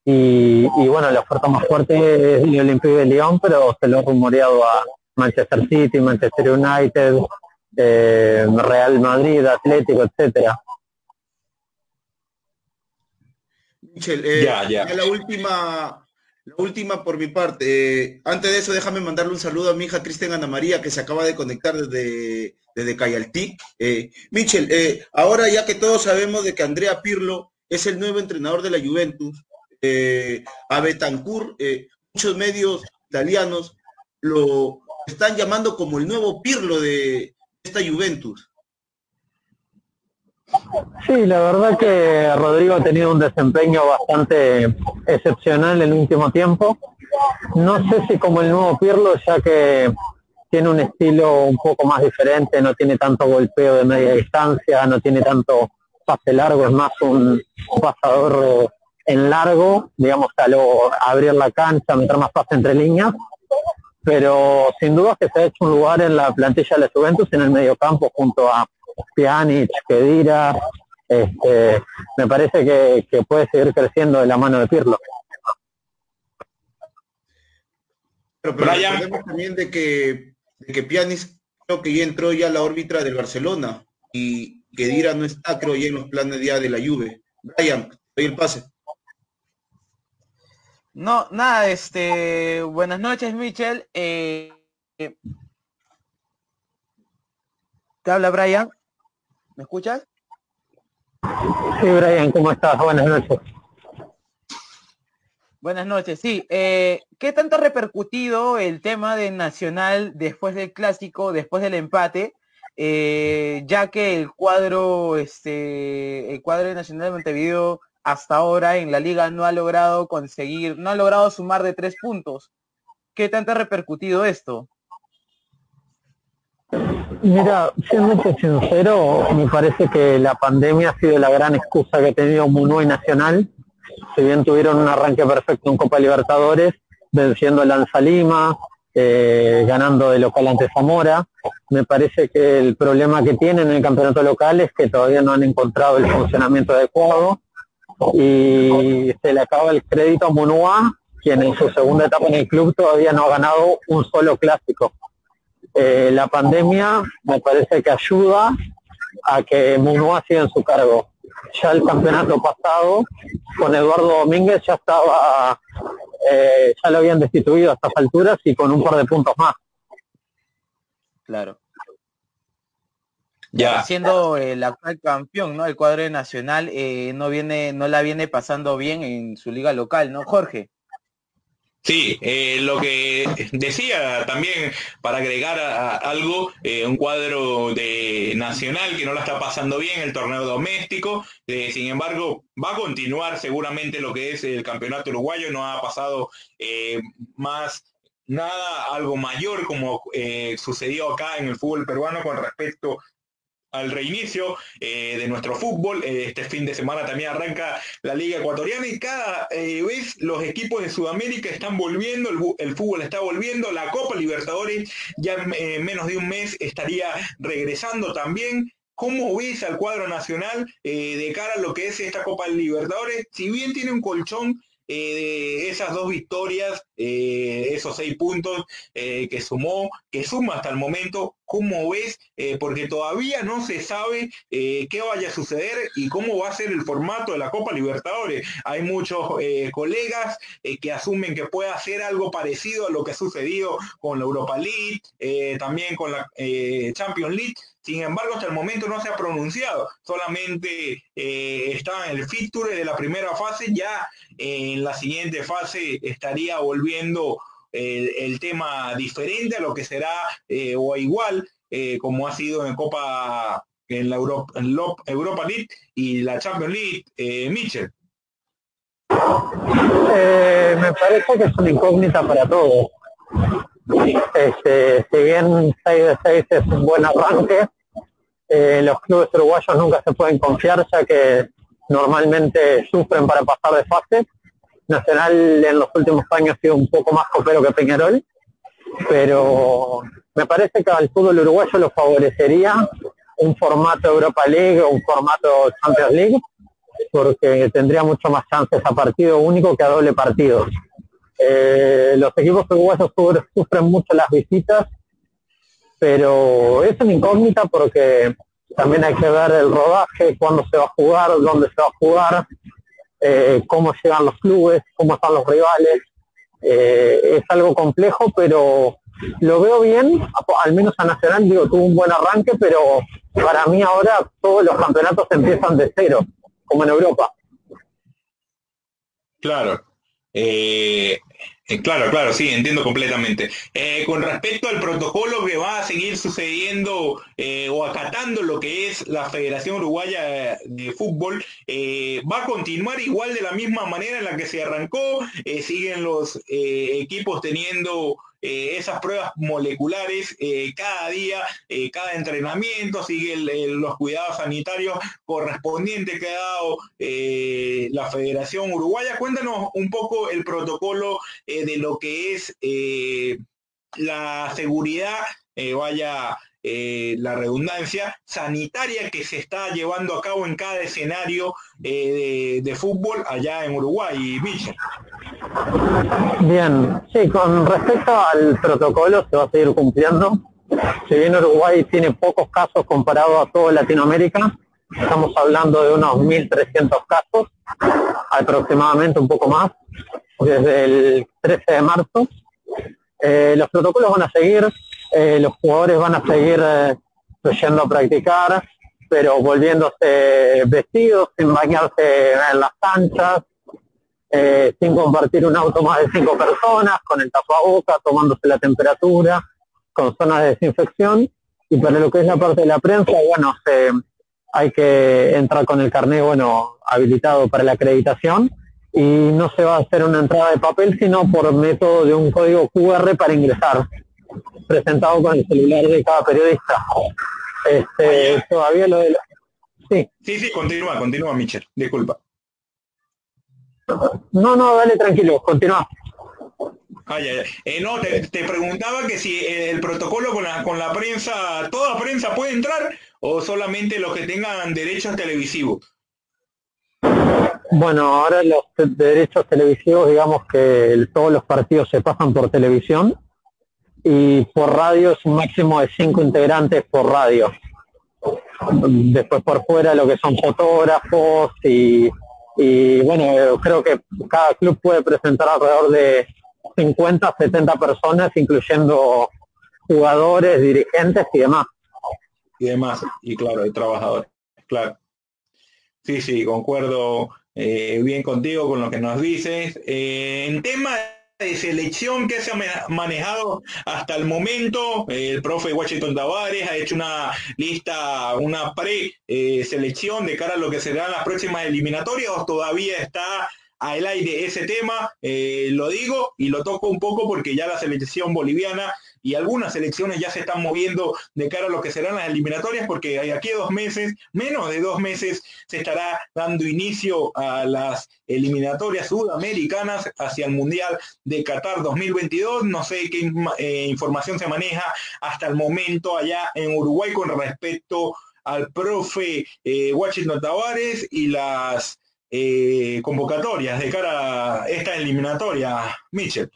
y, bueno, la oferta más fuerte es el Olympique de Lyon, pero se lo ha rumoreado a Manchester City, Manchester United, eh, Real Madrid, Atlético, etcétera. Michel, eh, ya, la última, la última por mi parte. Eh, antes de eso, déjame mandarle un saludo a mi hija Cristian Ana María, que se acaba de conectar desde, desde Cayaltí. Michel, ahora ya que todos sabemos de que Andrea Pirlo es el nuevo entrenador de la Juventus, eh, a Betancourt, eh, muchos medios italianos lo están llamando como el nuevo Pirlo de esta Juventus. Sí, la verdad que Rodrigo ha tenido un desempeño bastante excepcional en el último tiempo. No sé si como el nuevo Pirlo, ya que tiene un estilo un poco más diferente, no tiene tanto golpeo de media distancia, no tiene tanto pase largo, es más un pasador en largo, digamos, a lo, abrir la cancha, meter más pase entre líneas, pero sin duda que se ha hecho un lugar en la plantilla de la Juventus en el mediocampo junto a Pjanic, Kedira, este, me parece que, puede seguir creciendo de la mano de Pirlo. Pero, pero también de que, de que Pjanic creo que ya entró ya a la órbita del Barcelona y Kedira no está, creo, ya en los planes ya de la Juve. Brian, doy el pase. No, nada, este, buenas noches, Michel. Eh, ¿Te habla Brian? ¿Me escuchas? Sí, Brian, ¿cómo estás? Buenas noches. Buenas noches, sí. Eh, ¿Qué tanto ha repercutido el tema de Nacional después del clásico, después del empate? Eh, ya que el cuadro, este, el cuadro de Nacional de Montevideo hasta ahora en la liga no ha logrado conseguir, no ha logrado sumar de tres puntos. ¿Qué tanto ha repercutido esto? Mira, siendo sincero, me parece que la pandemia ha sido la gran excusa que ha tenido y Nacional. Si bien tuvieron un arranque perfecto en Copa Libertadores, venciendo a Lanza Lima, eh, ganando de local ante Zamora. Me parece que el problema que tienen en el campeonato local es que todavía no han encontrado el funcionamiento adecuado y se le acaba el crédito a Munua, quien en su segunda etapa en el club todavía no ha ganado un solo clásico. Eh, la pandemia me parece que ayuda a que Munua siga en su cargo. Ya el campeonato pasado con Eduardo Domínguez ya estaba, eh, ya lo habían destituido a estas alturas y con un par de puntos más. Claro ya. siendo el actual campeón, ¿no? El cuadro nacional eh, no viene, no la viene pasando bien en su liga local, ¿no, Jorge? Sí, eh, lo que decía también para agregar algo, eh, un cuadro de Nacional que no la está pasando bien, el torneo doméstico, sin embargo va a continuar seguramente lo que es el campeonato uruguayo, no ha pasado más nada algo mayor como eh, sucedió acá en el fútbol peruano con respecto al reinicio eh, de nuestro fútbol. Eh, este fin de semana también arranca la Liga Ecuatoriana y cada vez los equipos de Sudamérica están volviendo, el, fútbol está volviendo, la Copa Libertadores ya en menos de un mes estaría regresando también. ¿Cómo ves al cuadro nacional de cara a lo que es esta Copa Libertadores? Si bien tiene un colchón de esas dos victorias, eh, esos seis puntos eh, que sumó, que suma hasta el momento, ¿cómo ves? Eh, porque todavía no se sabe qué vaya a suceder y cómo va a ser el formato de la Copa Libertadores. Hay muchos colegas que asumen que puede hacer algo parecido a lo que ha sucedido con la Europa League, también con la Champions League, sin embargo, hasta el momento no se ha pronunciado, solamente eh, está en el fixture de la primera fase, ya en la siguiente fase estaría volviendo el, tema diferente a lo que será eh, o igual eh, como ha sido en Copa en la Europa, Europa League y la Champions League, eh, Mitchell. me parece que es una incógnita para todos. Este, si bien 6 de 6 es un buen arranque, eh, los clubes uruguayos nunca se pueden confiar ya que normalmente sufren para pasar de fase. Nacional en los últimos años ha sido un poco más copero que Peñarol, pero me parece que al fútbol uruguayo lo favorecería un formato Europa League o un formato Champions League, porque tendría mucho más chances a partido único que a doble partido. Eh, los equipos uruguayos sufren mucho las visitas, pero es una incógnita porque también hay que ver el rodaje, cuándo se va a jugar, dónde se va a jugar, eh, cómo llegan los clubes, cómo están los rivales. Eh, es algo complejo, pero lo veo bien, al menos a Nacional, digo, tuvo un buen arranque, pero para mí ahora todos los campeonatos empiezan de cero, como en Europa. Claro. Eh, eh, claro, claro, sí, entiendo completamente. Eh, con respecto al protocolo que va a seguir sucediendo o acatando lo que es la Federación Uruguaya de Fútbol, va a continuar igual de la misma manera en la que se arrancó, siguen los equipos teniendo eh, esas pruebas moleculares eh, cada día, eh, cada entrenamiento, sigue los cuidados sanitarios correspondientes que ha dado la Federación Uruguaya. Cuéntanos un poco el protocolo de lo que es la seguridad, vaya eh, la redundancia sanitaria que se está llevando a cabo en cada escenario eh, de, fútbol allá en Uruguay, Michel. Bien, sí, con respecto al protocolo se va a seguir cumpliendo. Si bien Uruguay tiene pocos casos comparado a toda Latinoamérica, estamos hablando de unos 1.300 casos, aproximadamente un poco más, desde el 13 de marzo. Eh, los protocolos van a seguir, eh, los jugadores van a seguir eh, yendo a practicar, pero volviéndose vestidos, sin bañarse en las canchas, eh, sin compartir un auto más de cinco personas, con el tapabocas, tomándose la temperatura, con zonas de desinfección. Y para lo que es la parte de la prensa, bueno, hay que entrar con el carnet, bueno, habilitado para la acreditación y no se va a hacer una entrada de papel, sino por método de un código QR para ingresar presentado con el celular de cada periodista. Este, todavía lo de Sí. Sí, sí, continúa, continúa, Michel. Disculpa. No, no, dale tranquilo, continúa. Eh, no, te, preguntaba que si el protocolo con la, con la prensa, toda prensa puede entrar o solamente los que tengan derechos televisivos. Bueno, ahora los derechos televisivos, digamos que todos los partidos se pasan por televisión y por radio es un máximo de cinco integrantes por radio. Después por fuera lo que son fotógrafos y, y bueno, creo que cada club puede presentar alrededor de 50, 70 personas, incluyendo jugadores, dirigentes y demás. Y demás, y claro, hay trabajadores, claro. Sí, sí, concuerdo eh, bien contigo con lo que nos dices. Eh, en tema de selección que se ha manejado hasta el momento. El profe Washington Tavares ha hecho una lista, una pre-selección de cara a lo que serán las próximas eliminatorias. Todavía está al aire ese tema, eh, lo digo y lo toco un poco porque ya la selección boliviana y algunas selecciones ya se están moviendo de cara a lo que serán las eliminatorias, porque aquí a dos meses, menos de dos meses, se estará dando inicio a las eliminatorias sudamericanas hacia el Mundial de Qatar 2022. No sé qué eh, información se maneja hasta el momento allá en Uruguay con respecto al profe eh, Washington Tavares y las eh, convocatorias de cara a esta eliminatoria, Mitchell.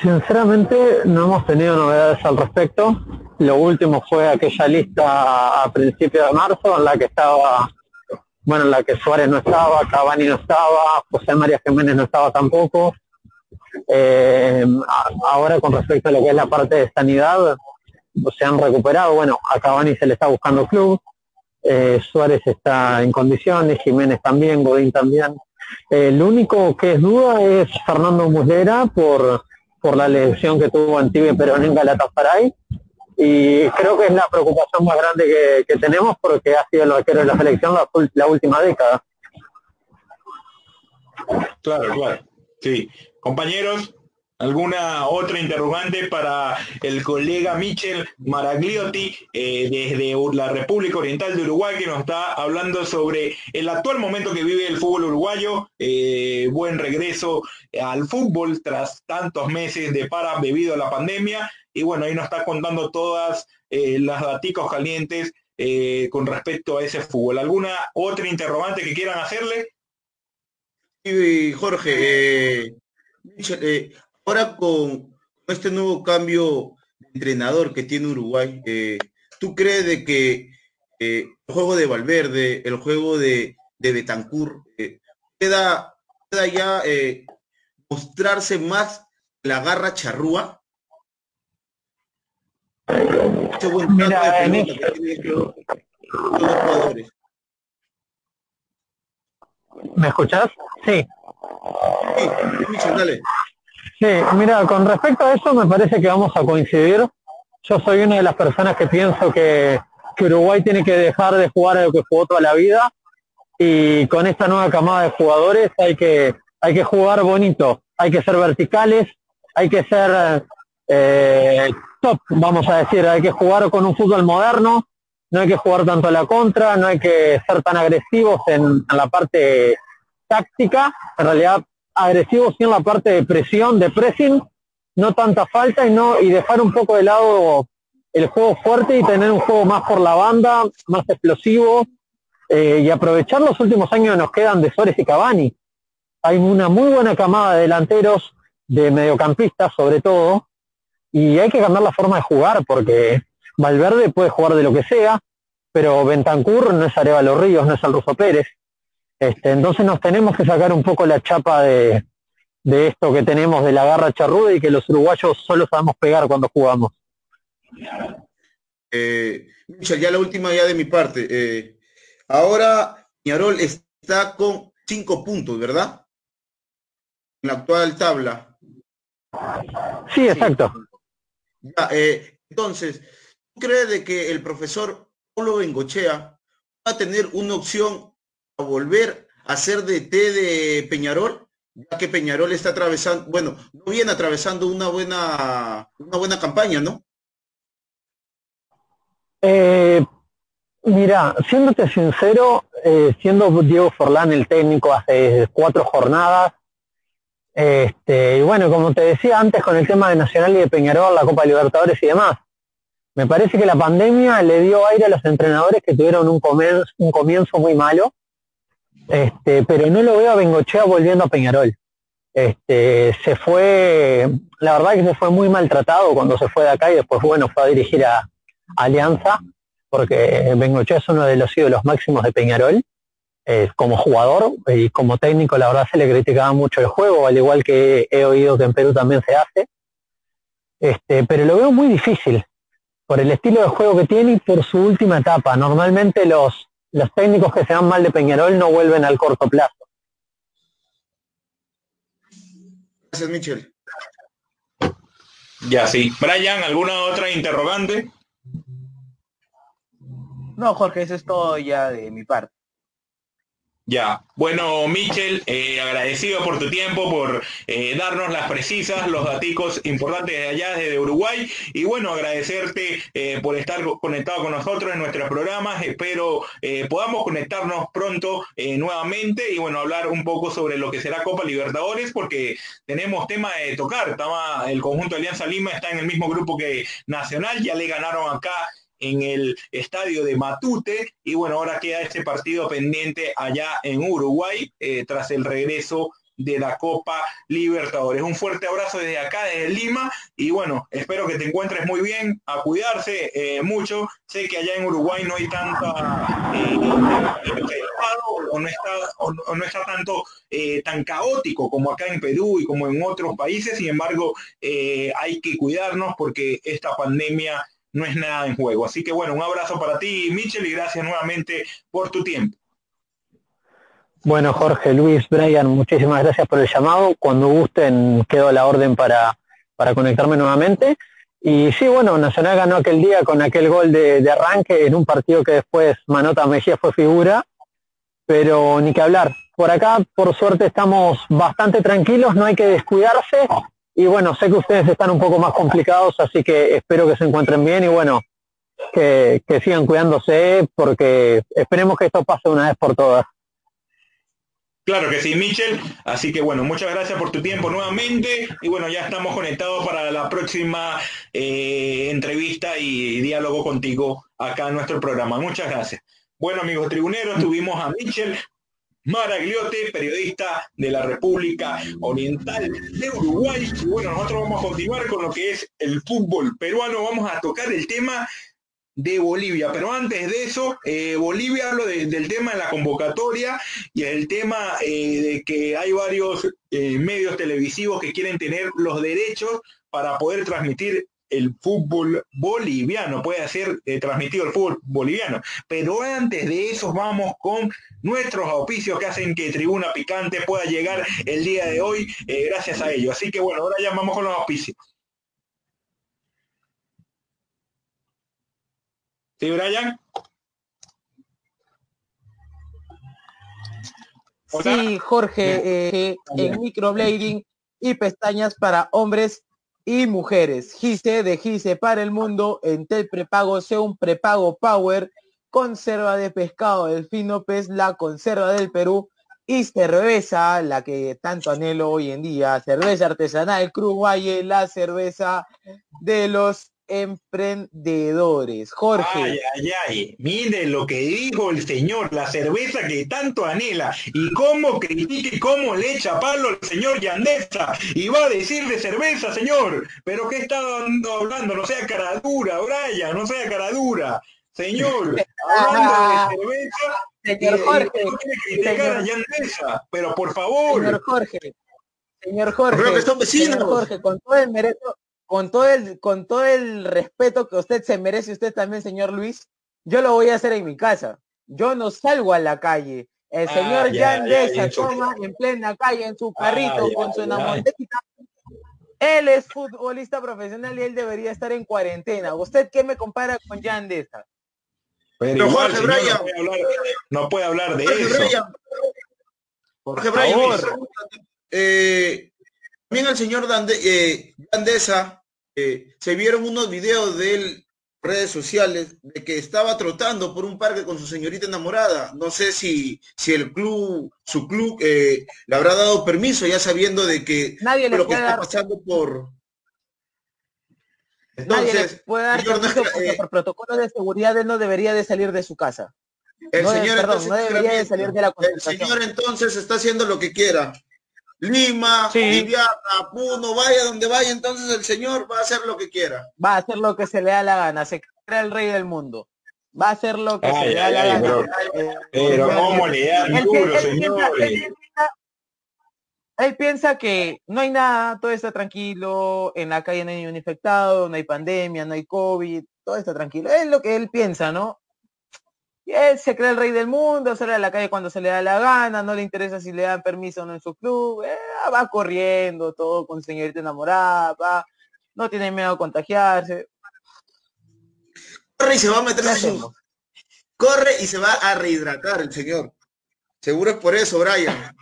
Sinceramente no hemos tenido novedades al respecto. Lo último fue aquella lista a principios de marzo en la que estaba, bueno, en la que Suárez no estaba, Cavani no estaba, José María Jiménez no estaba tampoco. Eh, ahora con respecto a lo que es la parte de sanidad, se han recuperado. Bueno, a Cavani se le está buscando club, eh, Suárez está en condiciones, Jiménez también, Godín también. Eh, el único que es duda es Fernando Muslera por por la lesión que tuvo Antibia Perón en Galatasaray y creo que es la preocupación más grande que, tenemos porque ha sido el arquero de la selección la, última década. Claro, claro. Sí. Compañeros, ¿Alguna otra interrogante para el colega Michel Maragliotti eh, desde la República Oriental de Uruguay que nos está hablando sobre el actual momento que vive el fútbol uruguayo? Eh, buen regreso al fútbol tras tantos meses de para debido a la pandemia. Y bueno, ahí nos está contando todas eh, las daticos calientes con respecto a ese fútbol. ¿Alguna otra interrogante que quieran hacerle? Sí, Jorge, Michel, Ahora con este nuevo cambio de entrenador que tiene Uruguay, eh, ¿tú crees de que eh, el juego de Valverde, el juego de, de Betancourt, eh, pueda, ya mostrarse más la garra charrúa? ¿Me escuchas? Sí. Sí, dale. Sí, mira, con respecto a eso me parece que vamos a coincidir. Yo soy una de las personas que pienso que, Uruguay tiene que dejar de jugar a lo que jugó toda la vida. Y con esta nueva camada de jugadores hay que, hay que jugar bonito, hay que ser verticales, hay que ser eh, top, vamos a decir, hay que jugar con un fútbol moderno, no hay que jugar tanto a la contra, no hay que ser tan agresivos en, en la parte táctica, en realidad agresivos en la parte de presión, de pressing, no tanta falta y no y dejar un poco de lado el juego fuerte y tener un juego más por la banda, más explosivo eh, y aprovechar los últimos años que nos quedan de Suárez y Cavani. Hay una muy buena camada de delanteros, de mediocampistas sobre todo, y hay que cambiar la forma de jugar porque Valverde puede jugar de lo que sea, pero Bentancur no es Arevalo Ríos, no es el Ruso Pérez. Este, entonces nos tenemos que sacar un poco la chapa de, esto que tenemos de la garra charruda y que los uruguayos solo sabemos pegar cuando jugamos. Eh, ya la última ya de mi parte. Eh, ahora Ñarol está con cinco puntos, ¿verdad? En la actual tabla. Sí, exacto. Eh, entonces, ¿tú crees de que el profesor Pablo Bengochea va a tener una opción volver a ser de T de Peñarol, ya que Peñarol está atravesando, bueno, no viene atravesando una buena, una buena campaña, ¿no? Eh, mira, siéndote sincero, eh, siendo Diego Forlán el técnico hace cuatro jornadas, este, y bueno, como te decía antes con el tema de Nacional y de Peñarol, la Copa Libertadores y demás, me parece que la pandemia le dio aire a los entrenadores que tuvieron un un comienzo muy malo este, pero no lo veo a Bengochea volviendo a Peñarol. Este, se fue, la verdad que se fue muy maltratado cuando se fue de acá y después, bueno, fue a dirigir a, Alianza, porque Bengochea es uno de los ídolos máximos de Peñarol. Eh, como jugador y como técnico, la verdad se le criticaba mucho el juego, al igual que he oído que en Perú también se hace. Este, pero lo veo muy difícil por el estilo de juego que tiene y por su última etapa. Normalmente los, los técnicos que se dan mal de Peñarol no vuelven al corto plazo. Gracias, Michel. Ya, sí. Brian, ¿alguna otra interrogante? No, Jorge, eso es todo ya de mi parte. Ya, bueno, Michel, eh, agradecido por tu tiempo, por eh, darnos las precisas, los daticos importantes de allá, desde Uruguay, y bueno, agradecerte eh, por estar conectado con nosotros en nuestros programas, espero podamos conectarnos pronto nuevamente y bueno, hablar un poco sobre lo que será Copa Libertadores, porque tenemos tema de tocar, el conjunto de Alianza Lima está en el mismo grupo que Nacional, ya le ganaron acá en el estadio de Matute y bueno, ahora queda este partido pendiente allá en Uruguay eh, tras el regreso de la Copa Libertadores. Un fuerte abrazo desde acá, desde Lima, y bueno, espero que te encuentres muy bien, a cuidarse eh, mucho. Sé que allá en Uruguay no hay tanta eh, o, no está, o, no está tanto tan caótico como acá en Perú y como en otros países, sin embargo, hay que cuidarnos porque esta pandemia no es nada en juego. Así que bueno, un abrazo para ti, Michel, y gracias nuevamente por tu tiempo. Bueno, Jorge, Luis, Brian, muchísimas gracias por el llamado. Cuando gusten, quedo a la orden para, para conectarme nuevamente. Y sí, bueno, Nacional ganó aquel día con aquel gol de, de, arranque en un partido que después Manota Mejía fue figura, pero ni que hablar. Por acá, por suerte, estamos bastante tranquilos, no hay que descuidarse y bueno, sé que ustedes están un poco más complicados, así que espero que se encuentren bien y bueno, que, sigan cuidándose porque esperemos que esto pase una vez por todas. Claro que sí, Michel. Así que bueno, muchas gracias por tu tiempo nuevamente. Y bueno, ya estamos conectados para la próxima eh, entrevista y diálogo contigo acá en nuestro programa. Muchas gracias. Bueno, amigos tribuneros, tuvimos a Michel Maragliote, periodista de la República Oriental de Uruguay. Y bueno, nosotros vamos a continuar con lo que es el fútbol peruano. Vamos a tocar el tema de Bolivia. Pero antes de eso, eh, Bolivia hablo del tema de la convocatoria y el tema eh, de que hay varios eh, medios televisivos que quieren tener los derechos para poder transmitir el fútbol boliviano, puede ser eh, transmitido el fútbol boliviano. Pero antes de eso vamos con nuestros auspicios que hacen que Tribuna Picante pueda llegar el día de hoy eh, gracias a ellos. Así que bueno, ahora ya vamos con los auspicios. ¿Sí, Brian? Sí, Jorge, eh, en microblading y pestañas para hombres y mujeres. Gise de Gise para el mundo, Entel prepago un prepago Power, conserva de pescado del fino pez, la conserva del Perú. Y cerveza, la que tanto anhelo hoy en día, cerveza artesanal Cruz Valle, la cerveza de los emprendedores. Jorge. Ay, ay, ay. Mire lo que dijo el señor, la cerveza que tanto anhela. Y cómo critique y cómo le echa palo al señor Yandesa. Y va a decir de cerveza, señor. Pero ¿qué está hablando? No sea cara dura, Brian, no sea cara dura. Señor, hablando de cerveza. Señor Jorge. Señor, Yandesa, pero por favor. Señor Jorge. Señor Jorge. Señor Jorge, con todo el mérito, con todo el, con todo el respeto que usted se merece, usted también, señor Luis, yo lo voy a hacer en mi casa. Yo no salgo a la calle. El ah, señor Jan Deza toma en plena calle en su ah, carrito con su enamorita. Él es futbolista profesional y él debería estar en cuarentena. ¿Usted qué me compara con Jan Deza? Pero Jorge Bryan, no, puede hablar de eso. Jorge Bryan, eh, también el señor Dande, eh, Dandesa, eh, se vieron unos videos de él redes sociales de que estaba trotando por un parque con su señorita enamorada. No sé si, si el club, su club, eh, le habrá dado permiso ya sabiendo de que Nadie lo que está pasando por. Entonces, Nadie le puede dar permiso porque por protocolos de seguridad él no debería de salir de su casa. El señor perdón, no debería de salir de la El señor entonces está haciendo lo que quiera. Lima, sí. Puno, vaya donde vaya, entonces el Señor va a hacer lo que quiera. Va a hacer lo que se le da la gana, se crea el rey del mundo. Va a hacer lo que se le da la gana. Pero, ¿cómo le da duro, señor? Él, piensa que no hay nada, todo está tranquilo, en la calle no hay un infectado, no hay pandemia, no hay COVID, todo está tranquilo. Es lo que él piensa, ¿no? Él se cree el rey del mundo, sale a la calle cuando se le da la gana, no le interesa si le dan permiso o no en su club, eh, va corriendo todo con señorita enamorada, va, no tiene miedo a contagiarse. Corre y se va a meter su... Corre y se va a rehidratar el señor. Seguro es por eso, Brian.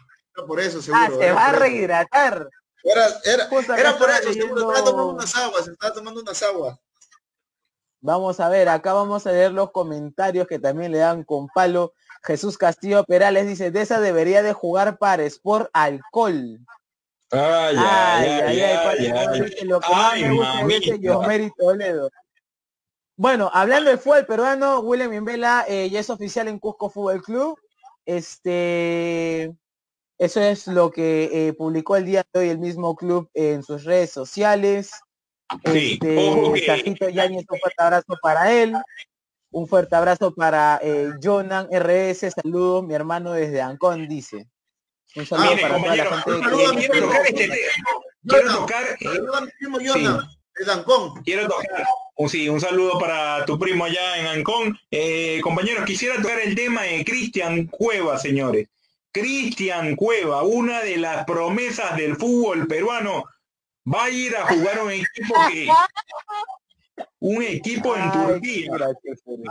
por eso, seguro. Ah, se va a rehidratar. Era, era, era por eso, seguro. Estaba tomando unas aguas, estaba tomando unas aguas. Vamos a ver, acá vamos a leer los comentarios que también le dan con palo. Jesús Castillo Perales dice, de esa debería de jugar para Sport Alcohol. Ay, ay, ay, ay, ay, Toledo. Bueno, hablando de fútbol peruano, William Mimbela eh, ya es oficial en Cusco Fútbol Club. Este, eso es lo que eh, publicó el día de hoy el mismo club en sus redes sociales. Sí, este, un fuerte abrazo para él. Un fuerte abrazo para eh, Jonan RS. Saludos, mi hermano desde Ancón, dice. Un saludo para toda la gente. Quiero tocar este Quiero tocar. Quiero tocar. Un, sí, un saludo para tu primo allá en Ancón. Eh, compañeros, quisiera tocar el tema de Cristian Cueva, señores. Cristian Cueva, una de las promesas del fútbol peruano, va a ir a jugar un equipo que un equipo en Turquía.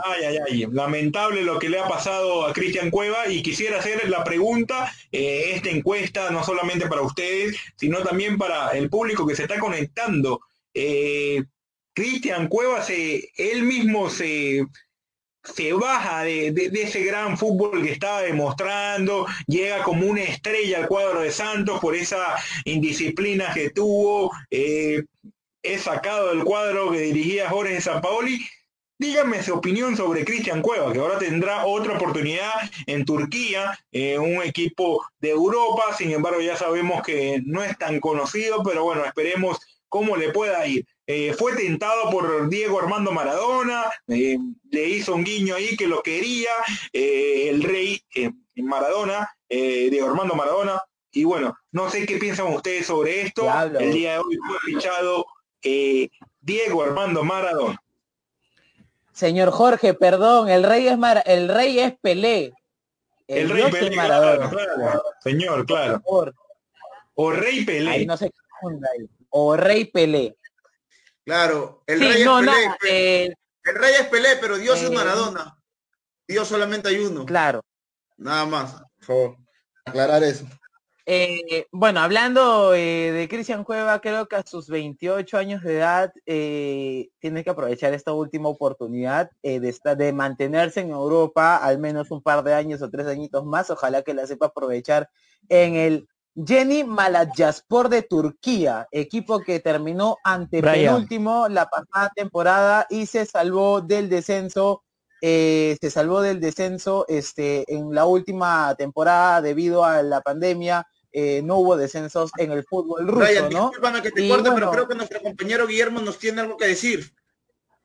Ay, ay, ay. Lamentable lo que le ha pasado a Cristian Cueva y quisiera hacer la pregunta, eh, esta encuesta no solamente para ustedes, sino también para el público que se está conectando. Eh, Cristian Cueva se, él mismo se, se baja de, ese gran fútbol que estaba demostrando, llega como una estrella al cuadro de Santos por esa indisciplina que tuvo, eh, es sacado del cuadro que dirigía Jorge Sampaoli. Dígame su opinión sobre Cristian Cueva, que ahora tendrá otra oportunidad en Turquía, en un equipo de Europa, sin embargo ya sabemos que no es tan conocido, pero bueno, esperemos cómo le pueda ir. Eh, fue tentado por Diego Armando Maradona, eh, le hizo un guiño ahí que lo quería, eh, el rey Maradona, Diego Armando Maradona, y bueno, no sé qué piensan ustedes sobre esto. El día de hoy fue fichado Diego Armando Maradona. Señor Jorge, perdón, el rey es el rey es Pelé. El, rey Pelé, Maradona. señor, claro. O rey Pelé. no se O rey Pelé. Claro, el rey es Pelé. Eh, el rey es Pelé, pero Dios es eh, Maradona. Dios solamente hay uno. Claro. Nada más, por favor. Aclarar eso. Eh, bueno, hablando de Cristian Cueva, creo que a sus 28 años de edad tiene que aprovechar esta última oportunidad de, de mantenerse en Europa al menos un par de años o tres añitos más. Ojalá que la sepa aprovechar en el Jenny Malatyaspor de Turquía, equipo que terminó ante penúltimo la pasada temporada y se salvó del descenso, eh, se salvó del descenso este, en la última temporada debido a la pandemia. Eh, no hubo descensos en el fútbol ruso, Brian, ¿no? que te corte, pero creo que nuestro compañero Guillermo nos tiene algo que decir.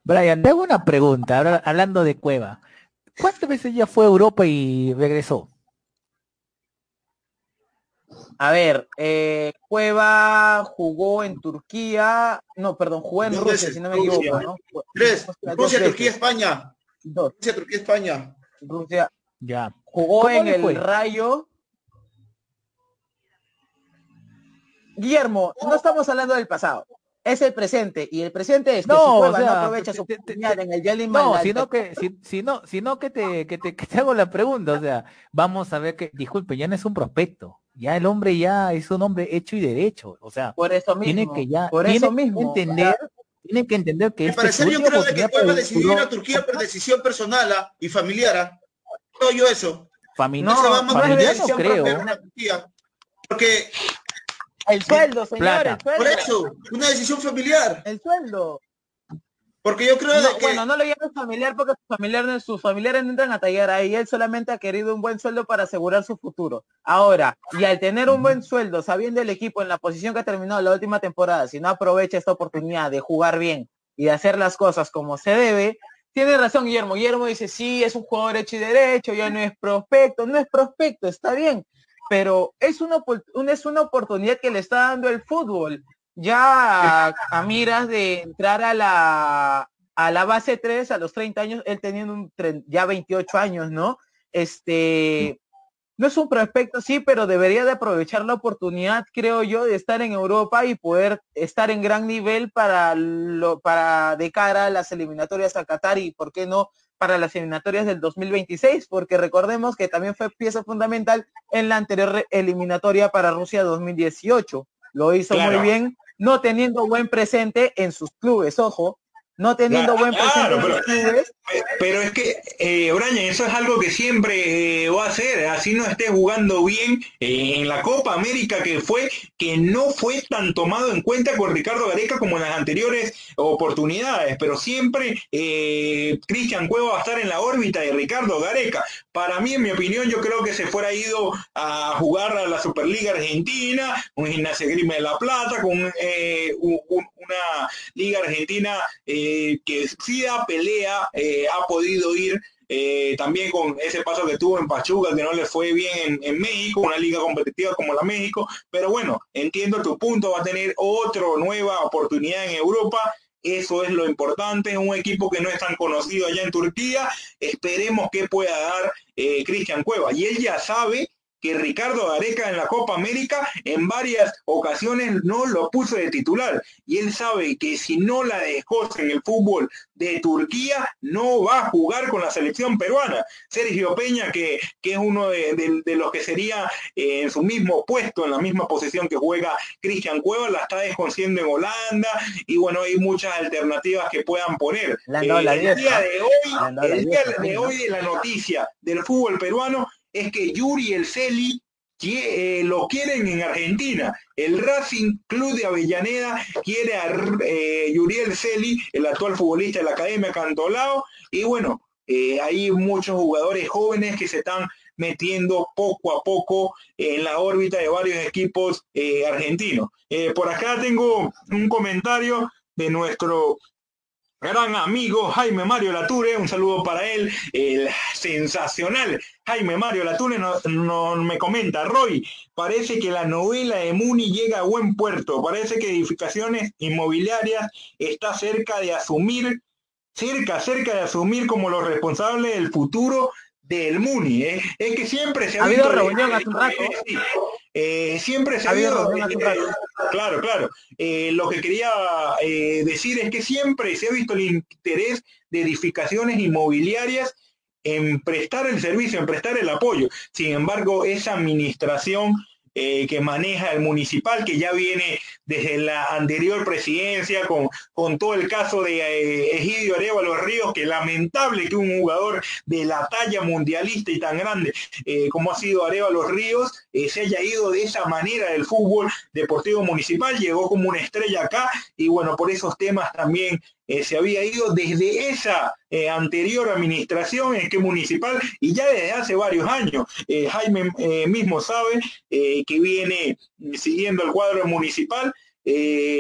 Brian, te hago una pregunta, hablando de Cueva. ¿Cuántas veces ya fue a Europa y regresó? A ver, eh, Cueva jugó en Turquía, no, perdón, jugó en Rusia, si no me equivoco, ¿no? Tres, Rusia, Turquía, España. Dos. Rusia, Turquía, España. Rusia. Ya. Jugó en el Rayo. Guillermo, no estamos hablando del pasado. Es el presente y el presente es que no, Cueva no aprovecha su oportunidad en el Yelin No, sino que, si, sino, sino que te, que te, que te hago la pregunta, o sea, vamos a ver que, disculpe, ya no es un prospecto ya el hombre ya es un hombre hecho y derecho, o sea, por eso mismo, tiene que ya, por eso mismo, entender, tiene que entender que este parece yo creo que puede decidir a Turquía por decisión personal ¿ah? y familiar, ¿ah? ¿ah? yo eso. Familiar, no, familiar no creo. porque el sueldo, señor, el sueldo. Por eso, una decisión familiar. El sueldo. Porque yo creo que... Bueno, no lo llamo familiar porque sus familiares, sus familiares no entran a tallar ahí. Él solamente ha querido un buen sueldo para asegurar su futuro. Ahora, y al tener un buen sueldo, sabiendo el equipo en la posición que ha terminado la última temporada, si no aprovecha esta oportunidad de jugar bien y de hacer las cosas como se debe, tiene razón Guillermo. Guillermo dice, sí, es un jugador hecho y derecho, ya no es prospecto. No es prospecto, está bien. Pero es una, es una oportunidad que le está dando el fútbol ya a, miras de entrar a la, a la base 3 a los 30 años, él teniendo un, ya 28 años, ¿no? Este, no es un prospecto, sí, pero debería de aprovechar la oportunidad, creo yo, de estar en Europa y poder estar en gran nivel para lo, para de cara a las eliminatorias a Qatar y, ¿por qué no?, para las eliminatorias del 2026, porque recordemos que también fue pieza fundamental en la anterior eliminatoria para Rusia 2018. Lo hizo muy bien, no teniendo buen presente en sus clubes, ojo, no teniendo buen presente en sus clubes pero es que, eh, Braña, eso es algo que siempre eh, va a hacer, así no esté jugando bien eh, en la Copa América que fue, que no fue tan tomado en cuenta con Ricardo Gareca como en las anteriores oportunidades, pero siempre eh, Cristian Cueva va a estar en la órbita de Ricardo Gareca. Para mí, en mi opinión, yo creo que se fuera ido a jugar a la Superliga Argentina, un gimnasio Grime de la Plata, con una liga argentina que sí pelea ha podido ir eh, también con ese paso que tuvo en Pachuca, que no le fue bien en, México, una liga competitiva como la México, pero bueno, entiendo tu punto, va a tener otra nueva oportunidad en Europa. Eso es lo importante, es un equipo que no es tan conocido allá en Turquía. Esperemos que pueda dar eh, Cristian Cueva. Y él ya sabe que Ricardo Gareca en la Copa América en varias ocasiones no lo puso de titular y él sabe que si no la dejó en el fútbol de Turquía no va a jugar con la selección peruana. Sergio Peña, que, es uno de, los que sería eh, en su mismo puesto, en la misma posición que juega Cristian Cuevas, la está desconociendo en Holanda y bueno, hay muchas alternativas que puedan poner. Eh, el día de hoy, el día de hoy de la noticia del fútbol peruano es que Yuri El Celi eh, lo quieren en Argentina. El Racing Club de Avellaneda quiere a eh, Yuri El Celi, el actual futbolista de la Academia Cantolao, y bueno, eh, hay muchos jugadores jóvenes que se están metiendo poco a poco en la órbita de varios equipos argentinos. por acá tengo un comentario de nuestro gran amigo Jaime Mario Lature, un saludo para él, el sensacional Jaime Mario Lature no, me comenta, Roy, parece que la novela de Muni llega a buen puerto, parece que edificaciones inmobiliarias está cerca de asumir, cerca, cerca de asumir como los responsables del futuro del Muni. ¿eh? Es que siempre se ha, habido reunión hace un rato. Eh, siempre se ha habido, claro, claro. Eh, lo que quería eh, decir es que siempre se ha visto el interés de edificaciones inmobiliarias en prestar el servicio, en prestar el apoyo. Sin embargo, esa administración eh, que maneja el municipal, que ya viene desde la anterior presidencia con, con todo el caso de eh, Egidio Arevalo Ríos, que lamentable que un jugador de la talla mundialista y tan grande eh, como ha sido Arevalo Ríos se haya ido de esa manera del fútbol deportivo municipal, llegó como una estrella acá y bueno, por esos temas también eh, se había ido desde esa eh, anterior administración en que municipal y ya desde hace varios años. Eh, Jaime mismo sabe que viene siguiendo el cuadro municipal.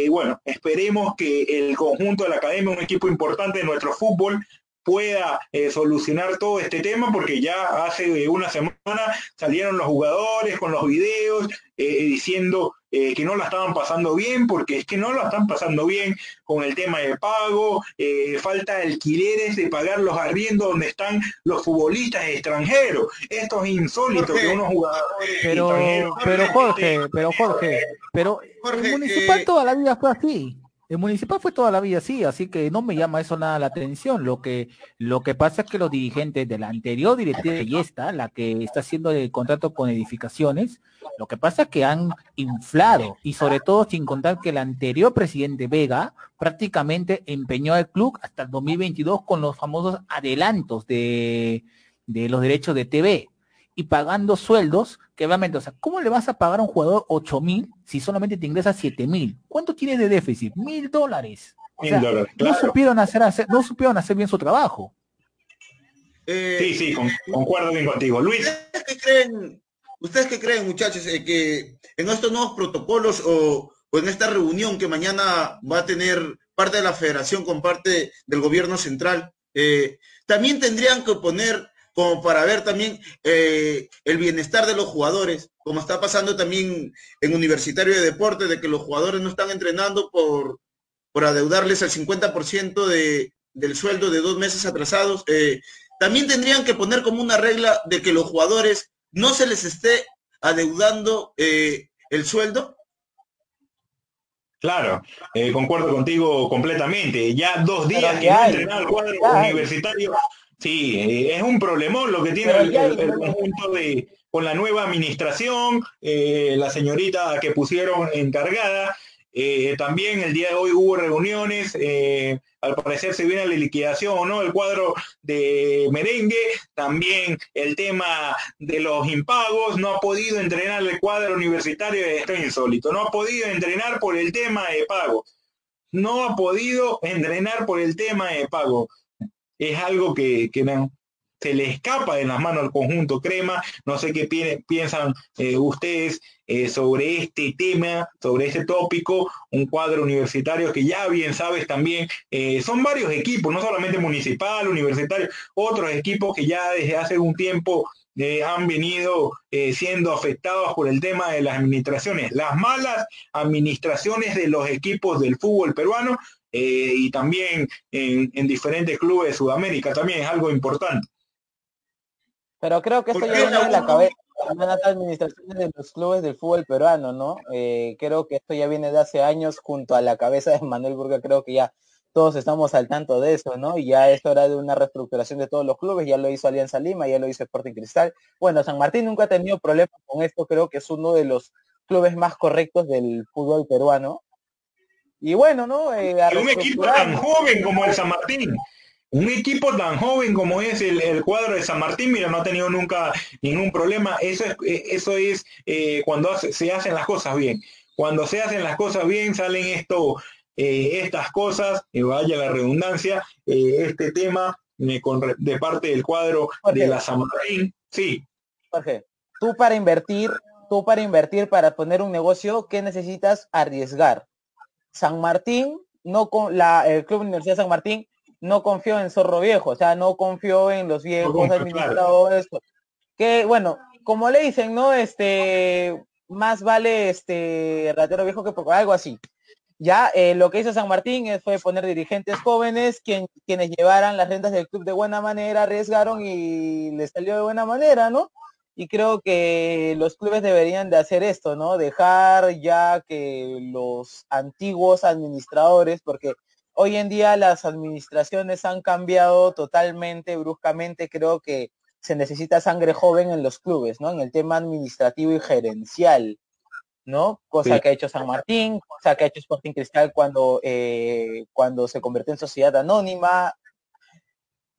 bueno, esperemos que el conjunto de la academia, un equipo importante de nuestro fútbol, pueda solucionar todo este tema porque ya hace una semana salieron los jugadores con los videos diciendo eh, que no la estaban pasando bien, porque es que no la están pasando bien con el tema de pago, eh, falta alquileres de pagar los arriendos donde están los futbolistas extranjeros. Esto es insólito que unos jugadores pero, Pero Jorge, pero Jorge, pero el municipal eh, toda la vida fue así. El municipal fue toda la vida así, así que no me llama eso nada la atención. Lo que, lo que pasa es que los dirigentes de la anterior directiva y esta, la que está haciendo el contrato con edificaciones, lo que pasa es que han inflado y sobre todo sin contar que el anterior presidente Vega prácticamente empeñó al club hasta el 2022 con los famosos adelantos de, de los derechos de TV y pagando sueldos que obviamente, o sea, ¿cómo le vas a pagar a un jugador 8 mil si solamente te ingresa 7 mil? ¿Cuánto tienes de déficit? Mil dólares. no supieron hacer, hacer, no supieron hacer bien su trabajo. Eh, sí, sí, concuerdo bien contigo. Luis. ¿Ustedes qué creen, ¿ustedes qué creen muchachos, eh, que en estos nuevos protocolos o, en esta reunión que mañana va a tener parte de la federación con parte del gobierno central, eh, también tendrían que poner como para ver también eh, el bienestar de los jugadores, como está pasando también en Universitario de Deportes, de que los jugadores no están entrenando por, por adeudarles el 50% de, del sueldo de dos meses atrasados. También tendrían que poner como una regla de que los jugadores no se les esté adeudando eh, el sueldo. Claro, concuerdo contigo completamente. Ya dos días que no entrenado el cuadro universitario Sí, eh, es un problemón lo que tiene el, conjunto de con la nueva administración, eh, la señorita que pusieron encargada. Eh, también el día de hoy hubo reuniones, al parecer se viene la liquidación o no el cuadro de merengue, también el tema de los impagos, no ha podido entrenar el cuadro universitario, esto es insólito, no ha podido entrenar por el tema de pago, no ha podido entrenar por el tema de pago. Es algo que, se le escapa de las manos al conjunto crema. No sé qué piensan eh, ustedes eh, sobre este tema, sobre este tópico, un cuadro universitario que ya bien sabes también, eh, son varios equipos, no solamente municipal, universitario, otros equipos que ya desde hace un tiempo han venido siendo afectados por el tema de las administraciones, las malas administraciones de los equipos del fútbol peruano eh, y también en, diferentes clubes de Sudamérica, también es algo importante. Pero creo que esto ya viene de la cabeza de las administraciones de los clubes del fútbol peruano, ¿no? Eh, creo que esto ya viene de hace años junto a la cabeza de Manuel Burga, creo que ya todos estamos al tanto de eso, ¿no? Y ya esto era de una reestructuración de todos los clubes, ya lo hizo Alianza Lima, ya lo hizo Sporting Cristal. Bueno, San Martín nunca ha tenido problemas con esto, creo que es uno de los clubes más correctos del fútbol peruano, y bueno, ¿no? Eh, un equipo tan joven como el San Martín. Un equipo tan joven como es el, cuadro de San Martín, mira, no ha tenido nunca ningún problema. Eso es, eh, eso es eh, cuando se hacen las cosas bien. Cuando se hacen las cosas bien, salen esto, estas cosas, y vaya la redundancia, este tema de parte del cuadro de la San Martín. Sí. Jorge, tú para invertir, tú para invertir, para poner un negocio, ¿qué necesitas arriesgar? San Martín, no con la, el Club Universidad San Martín no confió en Zorro Viejo, o sea, no confió en los viejos administradores. Que bueno, como le dicen, ¿no? Este, más vale este ratero viejo que poco, algo así. Ya eh, lo que hizo San Martín fue poner dirigentes jóvenes quien, quienes llevaran las rentas del club de buena manera, arriesgaron y les salió de buena manera, ¿no? y creo que los clubes deberían de hacer esto, ¿no? Dejar ya que los antiguos administradores, porque hoy en día las administraciones han cambiado totalmente, bruscamente, creo que se necesita sangre joven en los clubes, ¿no? En el tema administrativo y gerencial, ¿no? Cosa que ha hecho San Martín, cosa que ha hecho Sporting Cristal cuando, eh, cuando se convirtió en sociedad anónima,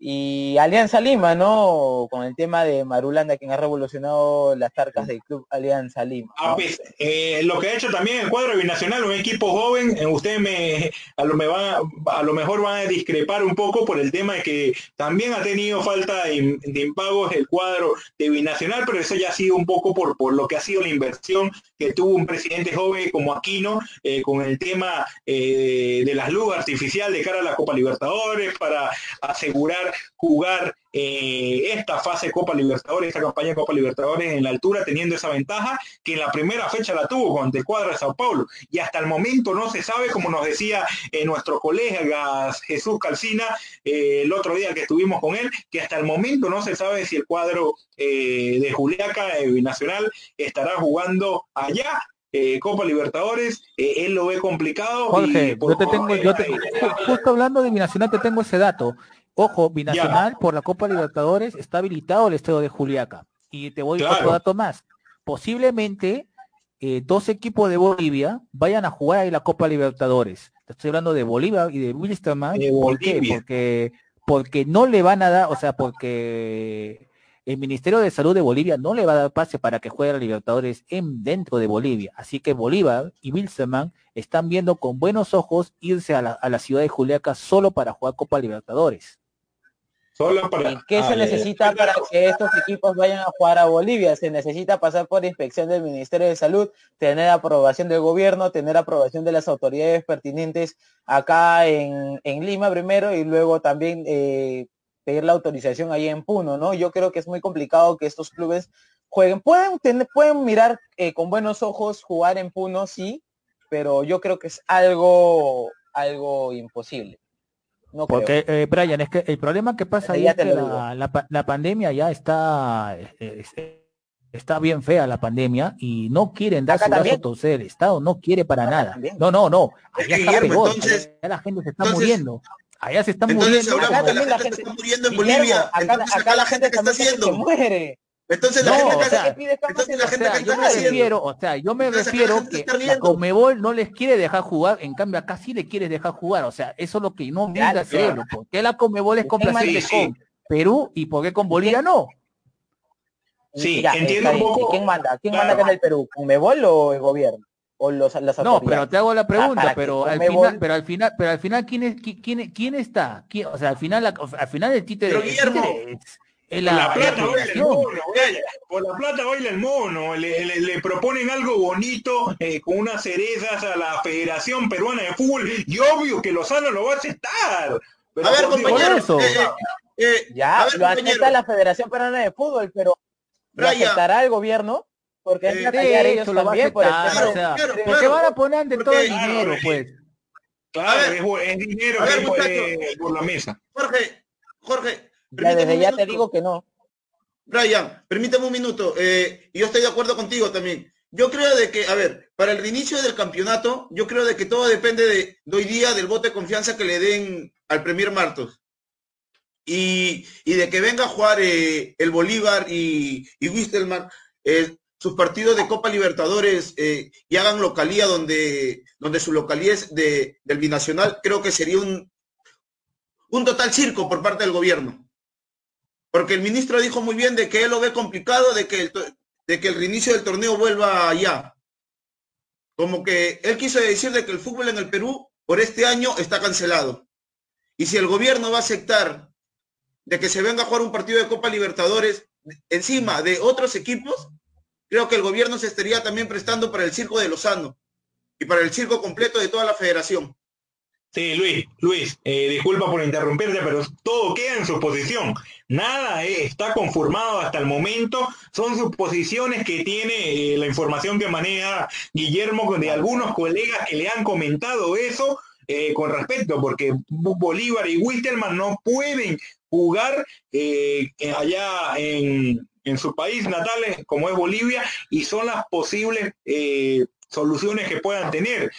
y Alianza Lima, ¿no? Con el tema de Marulanda, quien ha revolucionado las arcas del club Alianza Lima. Ah, pues, eh, lo que ha hecho también el cuadro binacional, un equipo joven, eh, ustedes me, a lo, me a lo mejor van a discrepar un poco por el tema de que también ha tenido falta de, impagos el cuadro de binacional, pero eso ya ha sido un poco por, por lo que ha sido la inversión que tuvo un presidente joven como Aquino eh, con el tema de las luces artificiales de cara a la Copa Libertadores para asegurar jugar eh, esta fase Copa Libertadores, esta campaña de Copa Libertadores en la altura, teniendo esa ventaja que en la primera fecha la tuvo con el cuadro de Sao Paulo. Y hasta el momento no se sabe, como nos decía eh, nuestro colega Jesús Calcina eh, el otro día que estuvimos con él, que hasta el momento no se sabe si el cuadro de Juliaca Binacional estará jugando allá Copa Libertadores, él lo ve complicado. Jorge, yo te tengo, yo te, justo hablando de Binacional te tengo ese dato. Ojo, binacional por la Copa Libertadores está habilitado el estadio de Juliaca. Y te voy a otro dato más. Posiblemente eh, dos equipos de Bolivia vayan a jugar ahí la Copa Libertadores. Te estoy hablando de Bolivia y de Wilstermann. ¿Por qué? Porque, porque no le van a dar, o sea, porque el Ministerio de Salud de Bolivia no le va a dar pase para que juegue a Libertadores en, dentro de Bolivia. Así que Bolívar y Wilstermann están viendo con buenos ojos irse a la, a la ciudad de Juliaca solo para jugar Copa Libertadores. ¿Qué se necesita para que estos equipos vayan a jugar a Bolivia? Se necesita pasar por inspección del Ministerio de Salud, tener aprobación del gobierno, tener aprobación de las autoridades pertinentes acá en, Lima primero y luego también eh, pedir la autorización ahí en Puno, ¿no? Yo creo que es muy complicado que estos clubes jueguen. Pueden, tener, pueden mirar eh, con buenos ojos jugar en Puno, sí, pero yo creo que es algo, algo imposible. Porque, eh, Brian, es que el problema que pasa ahí es que la, pandemia ya está, eh, está bien fea la pandemia y no quieren dar su brazo El Estado no quiere para nada. No, no, no. Allá está peor, la gente se está muriendo. Allá se están muriendo. Acá la, la, gente, se está muriendo en Bolivia. Acá, entonces, acá, la gente que está haciendo. muere. Entonces la gente, o sea, entonces la gente o sea, yo me refiero, o sea, yo me refiero que la Comebol no les quiere dejar jugar, en cambio acá sí le quieres dejar jugar, o sea, eso es lo que no mira hacerlo, porque la Comebol es complaciente con Perú y por qué con Bolivia no. Sí, entiendo un poco. ¿Quién manda? ¿Quién manda acá en el Perú? ¿Comebol o el gobierno? O los, las no, pero te hago la pregunta, pero, al final, pero al final, pero al final, ¿quién es, quién, quién está? o sea, al final, al final el títere, pero Guillermo, la, la, plata baila el mono, por la plata baila el mono, le, le, le proponen algo bonito eh, con unas cerezas a la Federación Peruana de Fútbol y obvio que Lozano lo va a aceptar. Pero a ver, compañero, eso. Eh, eh, ya, ver, lo acepta la Federación Peruana de Fútbol, pero ¿lo aceptará el gobierno? Porque es eh, ellos también por el o sea, porque van a poner de todo el dinero, pues. Claro, ver, es, dinero ver, que por la mesa. Jorge, Jorge. Ya desde ya te digo que no. Brian, permítame un minuto. Eh, yo estoy de acuerdo contigo también. Yo creo de que, a ver, para el reinicio del campeonato, yo creo de que todo depende de, de hoy día del voto de confianza que le den al Premier Martos. Y, y de que venga a jugar eh, el Bolívar y, y Wistelman. Eh, sus partidos de Copa Libertadores y hagan localía donde, donde su localía es de, del binacional, creo que sería un, un total circo por parte del gobierno. Porque el ministro dijo muy bien de que él lo ve complicado de que el, reinicio del torneo vuelva allá. Como que él quiso decir de que el fútbol en el Perú por este año está cancelado. Y si el gobierno va a aceptar de que se venga a jugar un partido de Copa Libertadores encima de otros equipos, creo que el gobierno se estaría también prestando para el circo de Lozano y para el circo completo de toda la federación. Sí, Luis, Luis, eh, disculpa por interrumpirte, pero todo queda en su posición. Nada eh, está conformado hasta el momento. Son suposiciones que tiene eh, la información que maneja Guillermo de algunos colegas que le han comentado eso con respecto, porque Bolívar y Wisterman no pueden jugar allá en, en su país natal, como es Bolivia, y son las posibles eh, soluciones que puedan tener.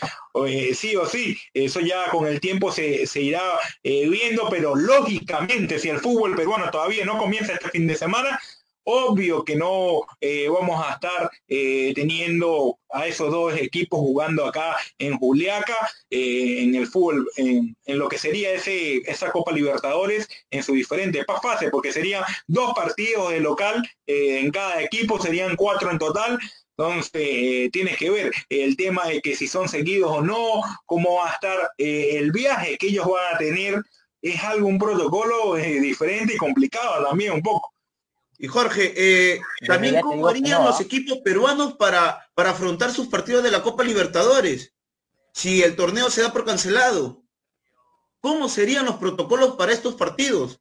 Eh, sí o sí, eso ya con el tiempo se, se irá eh, viendo, pero lógicamente si el fútbol peruano todavía no comienza este fin de semana, Obvio que no eh, vamos a estar teniendo a esos dos equipos jugando acá en Juliaca, en el fútbol, en, lo que sería ese, esa Copa Libertadores en su diferente fase, porque serían dos partidos de local en cada equipo, serían cuatro en total. Entonces, tienes que ver el tema de que si son seguidos o no, cómo va a estar el viaje que ellos van a tener. Es algo, un protocolo diferente y complicado también un poco. Y Jorge, eh, también cómo harían los equipos peruanos para, para afrontar sus partidos de la Copa Libertadores si el torneo se da por cancelado. ¿Cómo serían los protocolos para estos partidos?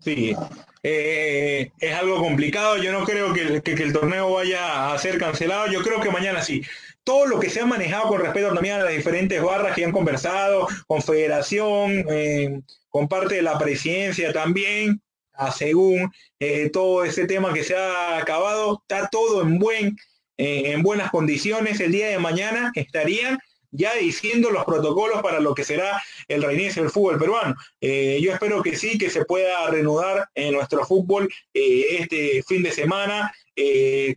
Sí, eh, es algo complicado. Yo no creo que, el torneo vaya a ser cancelado. Yo creo que mañana sí. Todo lo que se ha manejado con respecto también a las diferentes barras que han conversado, confederación, eh, con parte de la presidencia también, según eh, todo ese tema que se ha acabado, está todo en, buen, en buenas condiciones. El día de mañana estarían ya diciendo los protocolos para lo que será el reinicio del fútbol peruano. Eh, yo espero que sí, que se pueda reanudar en nuestro fútbol este fin de semana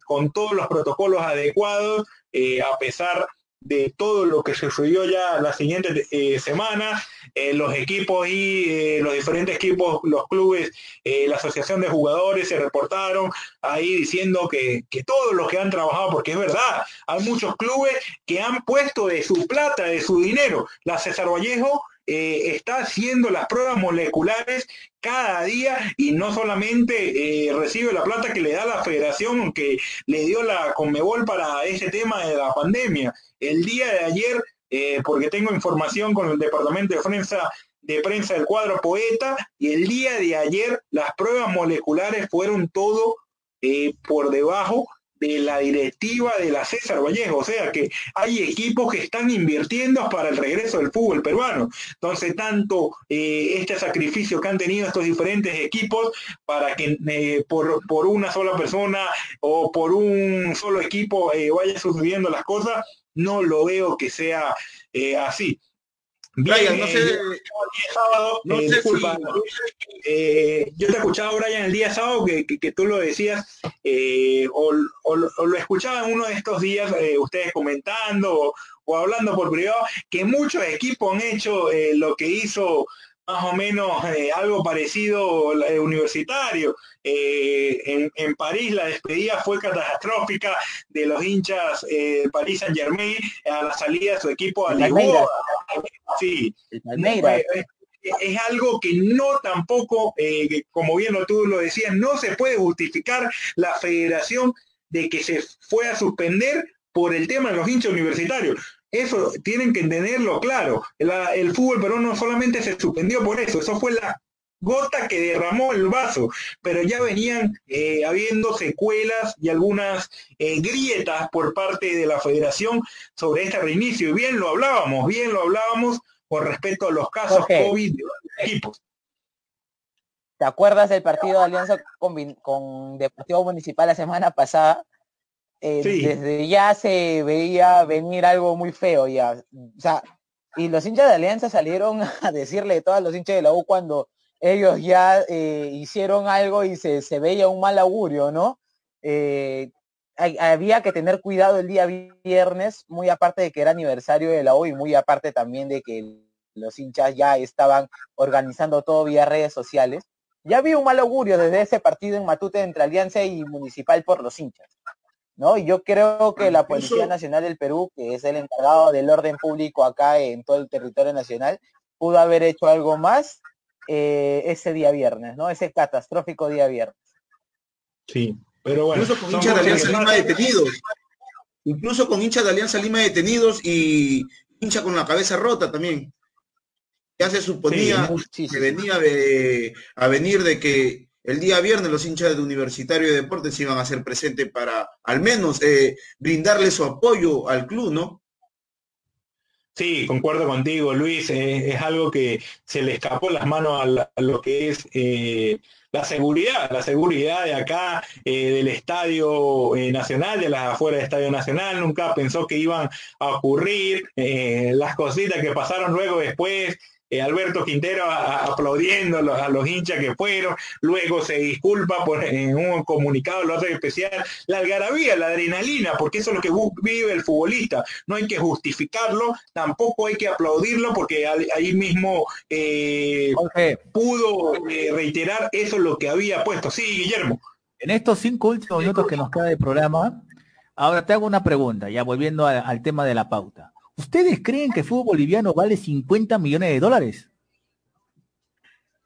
con todos los protocolos adecuados, a pesar de todo lo que sucedió ya la siguiente eh, semana, eh, los equipos y eh, los diferentes equipos, los clubes, la asociación de jugadores se reportaron ahí diciendo que, que todos los que han trabajado, porque es verdad, hay muchos clubes que han puesto de su plata, de su dinero, la César Vallejo eh, está haciendo las pruebas moleculares cada día y no solamente eh, recibe la plata que le da la federación que le dio la Conmebol para ese tema de la pandemia. El día de ayer, eh, porque tengo información con el departamento de prensa de prensa del cuadro Poeta, y el día de ayer las pruebas moleculares fueron todo por debajo de la directiva de la César Vallejo, o sea que hay equipos que están invirtiendo para el regreso del fútbol peruano. Entonces, tanto eh, este sacrificio que han tenido estos diferentes equipos para que eh, por, por, una sola persona o por un solo equipo eh, vaya sucediendo las cosas, no lo veo que sea así. Brian, no sé, sábado, no sé eh, yo te escuchaba, Brian, el día sábado que, que, tú lo decías, eh, o, lo escuchaba en uno de estos días, eh, ustedes comentando o, hablando por privado, que muchos equipos han hecho lo que hizo más o menos algo parecido universitario. en, en, París la despedida fue catastrófica de los hinchas de París Saint Germain a la salida de su equipo a Lisboa. Sí, es algo que no tampoco, eh, como bien tú lo decías, no se puede justificar la federación de que se fue a suspender por el tema de los hinchas universitarios. Eso tienen que entenderlo claro. el fútbol pero no solamente se suspendió por eso, eso fue la gota que derramó el vaso, pero ya venían eh, habiendo secuelas y algunas eh, grietas por parte de la federación sobre este reinicio. Y bien lo hablábamos, bien lo hablábamos con respecto a los casos COVID de los equipos. ¿Te acuerdas del partido de alianza con, Deportivo Municipal la semana pasada? Eh, desde ya se veía venir algo muy feo ya. O sea, y los hinchas de Alianza salieron a decirle a todos los hinchas de la U cuando ellos ya eh, hicieron algo y se, veía un mal augurio, ¿no? Eh, había que tener cuidado el día viernes, muy aparte de que era aniversario de la U y muy aparte también de que los hinchas ya estaban organizando todo vía redes sociales. Ya había un mal augurio desde ese partido en Matute entre Alianza y Municipal por los hinchas. ¿No? Y yo creo que la Policía Nacional del Perú, que es el encargado del orden público acá en todo el territorio nacional, pudo haber hecho algo más eh, ese día viernes, ¿no? Ese catastrófico día viernes. Sí, pero bueno. Incluso con hinchas de Alianza Lima detenidos. Incluso con hinchas de Alianza Lima detenidos y hincha con la cabeza rota también. Ya se suponía que venía de, a venir de que el día viernes los hinchas de Universitario de Deportes iban a ser presentes para al menos eh, brindarle su apoyo al club, ¿no? Sí, concuerdo contigo, Luis. Eh, es algo que se le escapó las manos a, lo que es eh, la seguridad, la seguridad de acá, del Estadio Nacional, de las afuera del Estadio Nacional. Nunca pensó que iban a ocurrir las cositas que pasaron luego después eh, Alberto Quintero aplaudiendo a los, hinchas que fueron, luego se disculpa por en un comunicado, lo hace especial, la algarabía, la adrenalina, porque eso es lo que vive el futbolista, no hay que justificarlo, tampoco hay que aplaudirlo, porque ahí mismo eh, pudo eh, reiterar eso lo que había puesto. Sí, Guillermo. En estos cinco últimos minutos que nos queda de programa, ahora te hago una pregunta, ya volviendo al tema de la pauta. ¿Ustedes creen que el fútbol boliviano vale 50 millones de dólares?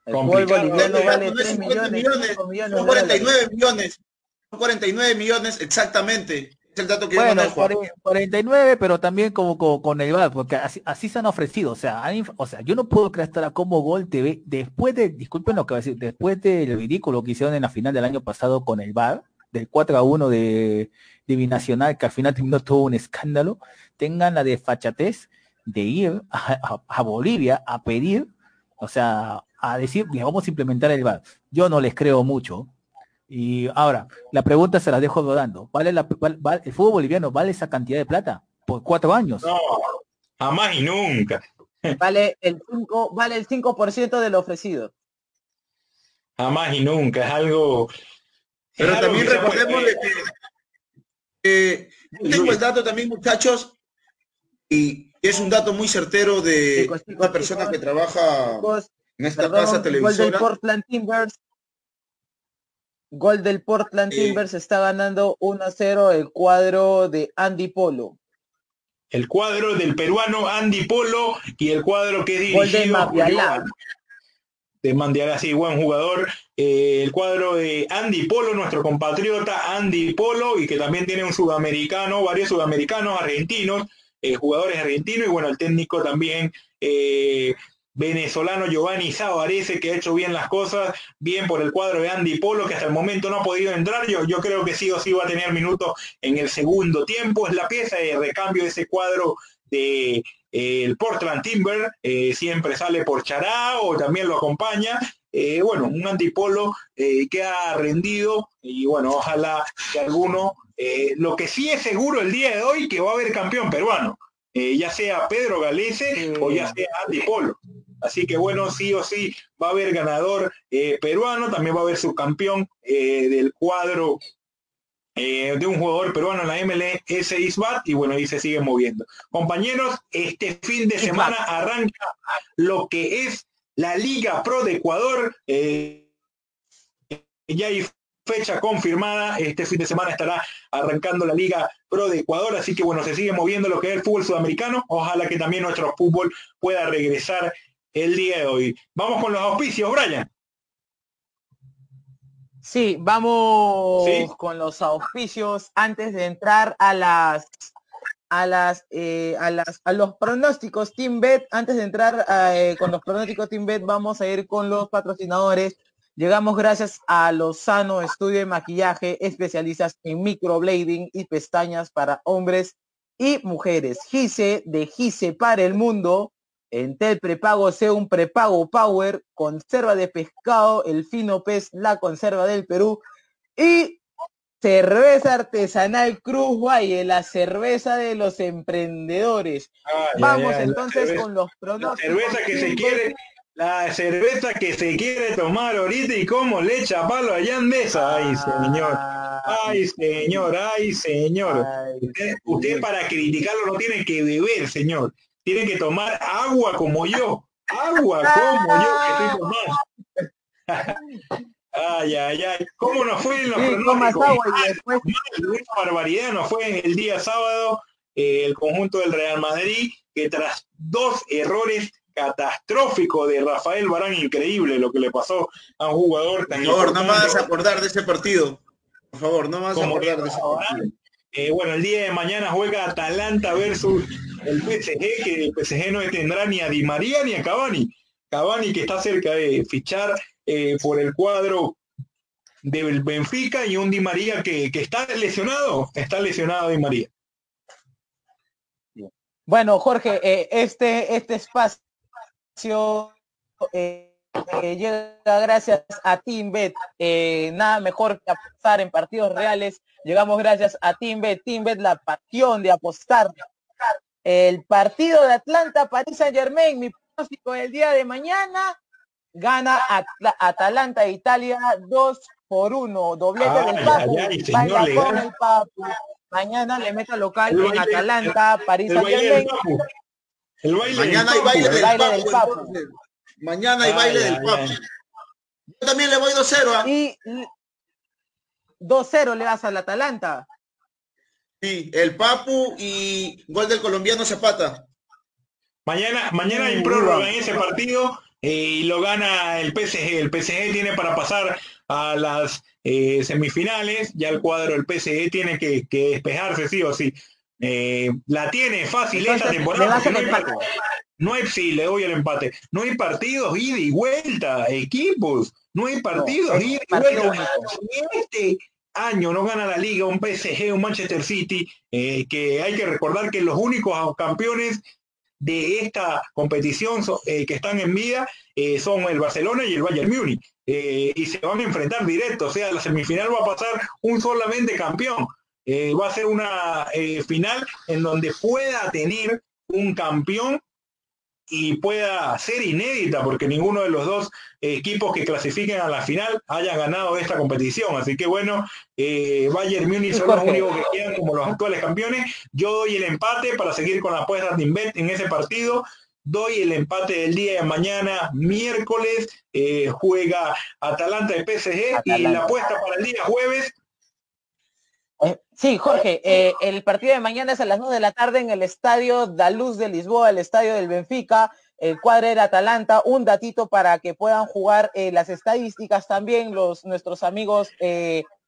El fútbol boliviano vale 3 millones, millones, 49 millones. 49 millones exactamente. Es el dato que bueno, 49, pero también como, con el VAR, porque así, se han ofrecido. O sea, o sea, yo no puedo creer hasta como Gol TV, después de, disculpen lo que voy a decir, después del ridículo que hicieron en la final del año pasado con el VAR, del 4 a 1 de, de Binacional, que al final terminó todo un escándalo, tengan la desfachatez de ir a, Bolivia a pedir, o sea, a decir, vamos a implementar el VAR. Yo no les creo mucho. Y ahora, la pregunta se la dejo rodando. ¿Vale, la, el fútbol boliviano vale esa cantidad de plata? Por cuatro años. No, jamás y nunca. Vale el 5, vale el 5% de lo ofrecido. Jamás y nunca, es algo... Pero también recordemos que, tengo el dato también, muchachos, y es un dato muy certero de una persona que trabaja en esta casa televisora. Gol del Portland Timbers. Gol del Portland Timbers está ganando 1-0 el cuadro de Andy Polo. El cuadro del peruano Andy Polo y el cuadro que dirigido de Mapialá. De Mandiala, sí, buen jugador. Eh, el cuadro de Andy Polo, nuestro compatriota Andy Polo, y que también tiene un sudamericano, varios sudamericanos argentinos, eh, jugadores argentinos y bueno, el técnico también eh, venezolano Giovanni Zavarese que ha hecho bien las cosas, bien por el cuadro de Andy Polo que hasta el momento no ha podido entrar, yo, yo creo que sí o sí va a tener minutos en el segundo tiempo, es la pieza de recambio de ese cuadro de el Portland Timber, siempre sale por Chará o también lo acompaña, bueno, un antipolo que ha rendido y bueno, ojalá que alguno eh, lo que sí es seguro el día de hoy que va a haber campeón peruano. eh, ya sea Pedro Galese o ya sea Andy Polo. Así que bueno, sí o sí va a haber ganador eh, peruano, también va a haber subcampeón eh, del cuadro de un jugador peruano en la MLS Isbat y bueno, ahí se sigue moviendo. Compañeros, este fin de semana arranca lo que es la Liga Pro de Ecuador. ya hay fecha confirmada. Este fin de semana estará arrancando la Liga Pro de Ecuador, así que bueno, se sigue moviendo lo que es el fútbol sudamericano. Ojalá que también nuestro fútbol pueda regresar el día de hoy. Vamos con los auspicios, Brian. Sí, vamos con los auspicios antes de entrar a las a las eh, a las a los pronósticos Team Bet. Antes de entrar eh, con los pronósticos Team Bet, vamos a ir con los patrocinadores Llegamos gracias a Lozano Estudio de Maquillaje, especialistas en microblading y pestañas para hombres y mujeres. Gise de Gise para el mundo. En Tel Prepago sea un prepago Power, conserva de pescado, el fino pez, la conserva del Perú. Y cerveza artesanal Cruz Valle, la cerveza de los emprendedores. Vamos entonces con los pronósticos. cerveza que se quiere la cerveza que se quiere tomar ahorita y cómo le echa palo allá en mesa. Ay, señor. Ay, señor. Ay, señor. Usted, para criticarlo no tiene que beber, señor. Tiene que tomar agua como yo. Agua como yo que estoy tomando. Ay, ay, ay. ¿Cómo nos fue en los pronósticos? Una barbaridad nos fue el día sábado eh, el conjunto del Real Madrid que tras dos errores catastrófico de Rafael Barán, increíble lo que le pasó a un jugador tan Por favor, no me vas a acordar de ese partido. Por favor, no me vas a acordar de ese partido. Eh, bueno, el día de mañana juega Atalanta versus el PSG, que el PSG no tendrá ni a Di María ni a Cavani. Cavani que está cerca de fichar eh, por el cuadro del Benfica y un Di María que, que está lesionado, está lesionado Di María. Bueno, Jorge, eh, este, este espacio eh, llega gracias a TeamBet. Nada mejor que apostar en partidos reales. Llegamos gracias a TeamBet. TeamBet, la pasión de apostar. El partido de Atlanta, París Saint Germain, mi pronóstico del día de mañana, gana Atalanta Italia 2 por 1. Doblete del Papu. Mañana le meto local en Atalanta, París Saint Germain. Mañana hay baile, del, papo. Mañana hay baile del papo. Yo también le voy 2-0. ¿ah? Y 2-0 le vas al Atalanta. Sí, el Papu y gol del colombiano Zapata. Mañana, mañana hay prórroga en ese partido eh, y lo gana el PSG. El PSG tiene para pasar a las eh, semifinales. Ya el cuadro del PSG tiene que, que despejarse sí o sí. Eh, la tiene fácil esta temporada. No hay, sí, le doy el empate. No hay partidos ida y vuelta, equipos. No hay partidos ida y vuelta. Este año no gana la liga un PSG, un Manchester City, eh, que hay que recordar que los únicos campeones de esta competición eh, que están en vida son el Barcelona y el Bayern Múnich. y se van a enfrentar directo, o sea, la semifinal va a pasar un solamente campeón. Eh, va a ser una eh, final en donde pueda tener un campeón y pueda ser inédita porque ninguno de los dos equipos que clasifiquen a la final haya ganado esta competición. Así que bueno, eh, Bayern Múnich son los únicos que quedan como los actuales campeones. Yo doy el empate para seguir con la apuesta de Invet en ese partido. Doy el empate del día de mañana, miércoles, juega Atalanta de PSG y la apuesta para el día jueves eh, sí, Jorge, eh, el partido de mañana es a las 9 de la tarde en el estadio Daluz de Lisboa, el estadio del Benfica, el cuadro era Atalanta. Un datito para que puedan jugar eh, las estadísticas también los nuestros amigos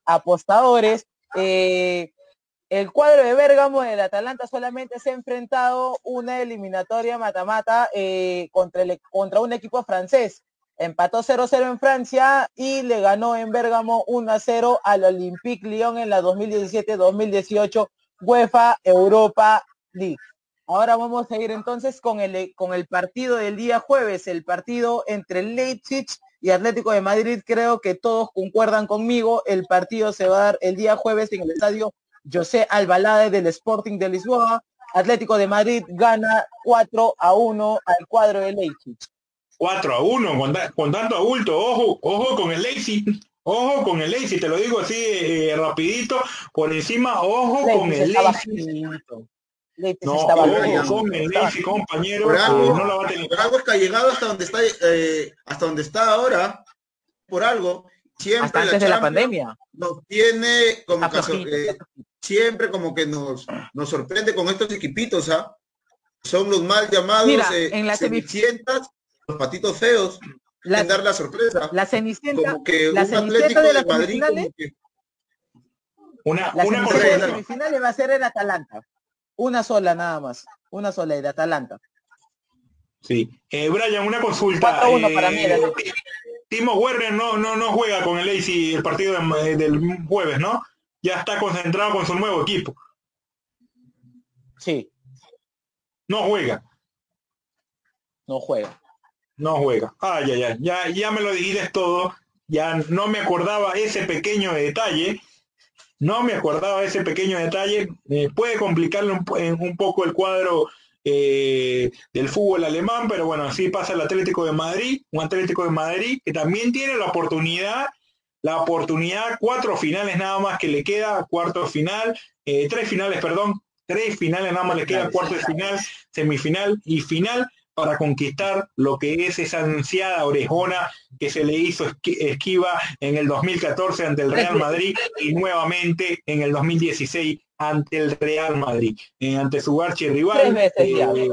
apostadores. el cuadro de Bérgamo del Atalanta solamente se ha enfrentado una eliminatoria mata-mata contra, contra un equipo francés empató 0-0 en Francia y le ganó en Bérgamo 1-0 al Olympique Lyon en la 2017-2018 UEFA Europa League. Ahora vamos a ir entonces con el, con el partido del día jueves, el partido entre Leipzig y Atlético de Madrid. Creo que todos concuerdan conmigo. El partido se va a dar el día jueves en el estadio José Albalade del Sporting de Lisboa Atlético de Madrid gana 4 a 1 al cuadro de Leipzig. 4 a 1, con, tanto adulto, ojo, ojo con el Leipzig, ojo con el Leipzig, te lo digo así eh, rapidito, por encima, ojo con el Leipzig. No, ojo con el Leipzig, compañero, por algo, no la va a tener. Por algo es que ha llegado hasta donde está, eh, hasta donde está ahora, por algo, siempre hasta antes de la pandemia. Nos tiene como caso, eh, siempre como que nos, nos sorprende con estos equipitos, ¿ah? Son los mal llamados eh, en las cenicientas, los patitos feos, la, dar la sorpresa. La cenicienta, como que la un Atlético de, de Madrid como que... Una, la una semifinales va a ser el Atalanta. Una sola nada más. Una sola de Atalanta. Sí. Eh, Brian, una consulta. Eh, para mí, Timo Werner no, no, no juega con el AC el partido del jueves, ¿no? Ya está concentrado con su nuevo equipo. Sí. No juega. No juega. No juega. Ah, ya, ya, ya, ya me lo dijiste todo. Ya no me acordaba ese pequeño detalle. No me acordaba ese pequeño detalle. Eh, puede complicarle un, un, poco el cuadro eh, del fútbol alemán, pero bueno, así pasa el Atlético de Madrid, un Atlético de Madrid que también tiene la oportunidad, la oportunidad, cuatro finales nada más que le queda, cuarto final, eh, tres finales, perdón, tres finales nada más le queda, cuarto de final, semifinal y final para conquistar lo que es esa ansiada orejona que se le hizo esquiva en el 2014 ante el Real Madrid y nuevamente en el 2016 ante el Real Madrid, eh, ante su archirrival. Eh,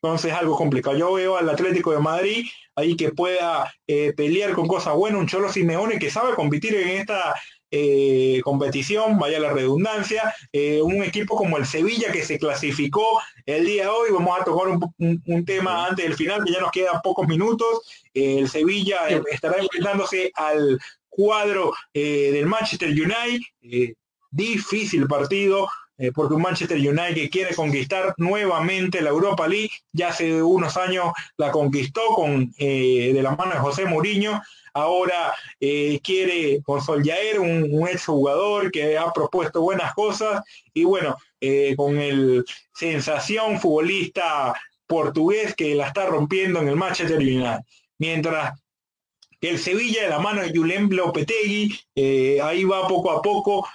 entonces algo complicado. Yo veo al Atlético de Madrid ahí que pueda eh, pelear con cosas buenas, un Cholo Simeone que sabe competir en esta eh, competición, vaya la redundancia, eh, un equipo como el Sevilla que se clasificó el día de hoy, vamos a tocar un, tema antes del final, que ya nos quedan pocos minutos, el Sevilla estará enfrentándose al cuadro eh, del Manchester United, difícil partido, porque un Manchester United quiere conquistar nuevamente la Europa League, ya hace unos años la conquistó con de la mano de José Mourinho, ahora eh, quiere con Soljaer, un, un ex jugador que ha propuesto buenas cosas y bueno, eh, con el sensación futbolista portugués que la está rompiendo en el Manchester United. Mientras el Sevilla de la mano de Julen Lopetegui, eh, ahí va poco a poco,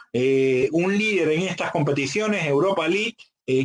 un líder en estas competiciones, Europa League,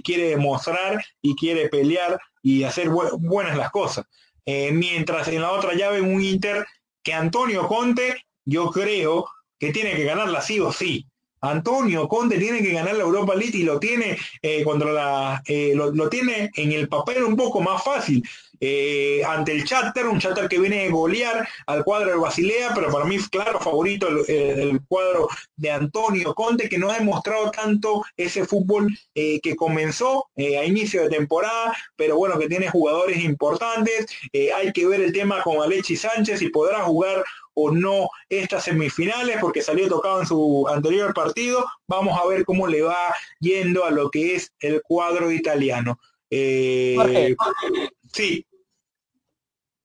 quiere demostrar y quiere pelear y hacer buenas las cosas. mientras en la otra llave un Inter que Antonio Conte, yo creo que tiene que ganarla sí o sí. Antonio Conte tiene que ganar la Europa League y lo tiene eh, contra la eh, lo, tiene en el papel un poco más fácil eh, ante el Chatter, un Chatter que viene a golear al cuadro de Basilea, pero para mí claro favorito el, cuadro de Antonio Conte que no ha demostrado tanto ese fútbol que comenzó a inicio de temporada, pero bueno que tiene jugadores importantes. hay que ver el tema con Alexis Sánchez y podrá jugar o no estas semifinales porque salió tocado en su anterior partido. Vamos a ver cómo le va yendo a lo que es el cuadro italiano. Eh, sí.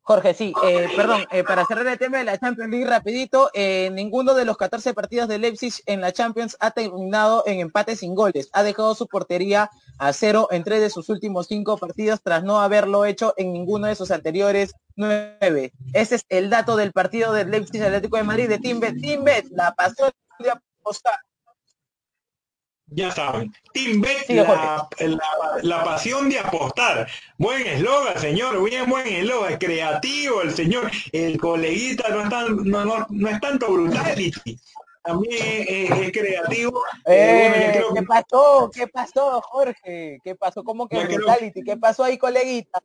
Jorge, sí, eh, perdón, eh, para cerrar el tema de la Champions League rapidito, eh, ninguno de los 14 partidos de Leipzig en la Champions ha terminado en empate sin goles. Ha dejado su portería a cero en tres de sus últimos cinco partidos tras no haberlo hecho en ninguno de sus anteriores nueve. Ese es el dato del partido del Leipzig Atlético de Madrid de Timbet. Timbet la pasó de apostar ya saben, Team Bet, la, la, pasión de apostar. Buen eslogan, señor, bien buen eslogan, creativo el señor, el coleguita no es, tan, no, no, no es tanto brutality, también es, creativo. Eh, eh, ¿Qué pasó? ¿Qué pasó, Jorge? ¿Qué pasó? ¿Cómo que brutality? ¿Qué pasó ahí, coleguita?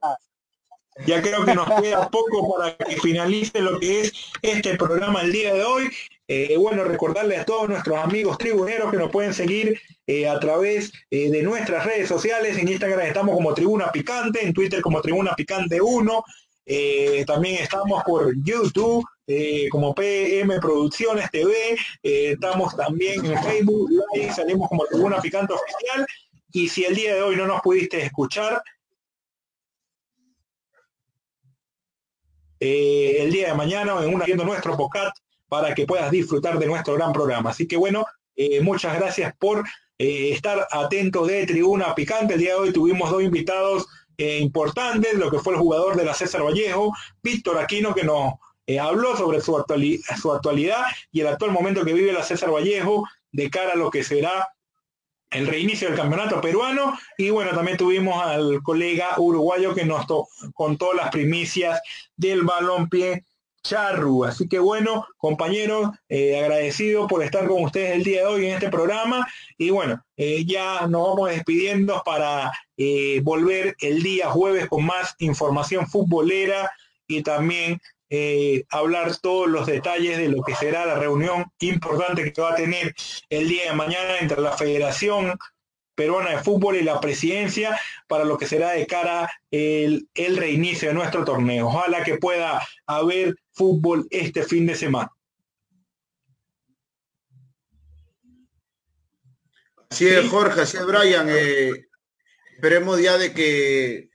Ya creo que nos queda poco para que finalice lo que es este programa el día de hoy. Eh, bueno, recordarle a todos nuestros amigos tribuneros que nos pueden seguir eh, a través eh, de nuestras redes sociales. En Instagram estamos como Tribuna Picante, en Twitter como Tribuna Picante 1. también estamos por YouTube como PM Producciones TV. estamos también en Facebook Live, salimos como Tribuna Picante Oficial. Y si el día de hoy no nos pudiste escuchar, el día de mañana en una viendo nuestro podcast para que puedas disfrutar de nuestro gran programa. Así que bueno, eh, muchas gracias por eh, estar atentos de Tribuna Picante. El día de hoy tuvimos dos invitados eh, importantes, lo que fue el jugador de la César Vallejo, Víctor Aquino, que nos habló sobre su, su actualidad y el actual momento que vive la César Vallejo de cara a lo que será el reinicio del campeonato peruano y bueno, también tuvimos al colega uruguayo que nos contó las primicias del balompié Charru. Así que bueno, compañeros, eh, agradecido por estar con ustedes el día de hoy en este programa y bueno, eh, ya nos vamos despidiendo para eh, volver el día jueves con más información futbolera y también hablar todos los detalles de lo que será la reunión importante que va a tener el día de mañana entre la Federación Peruana de Fútbol y la presidencia para lo que será de cara el, el reinicio de nuestro torneo. Ojalá que pueda haber fútbol este fin de semana. Así es, Jorge, así es, Brian. Eh, esperemos ya de que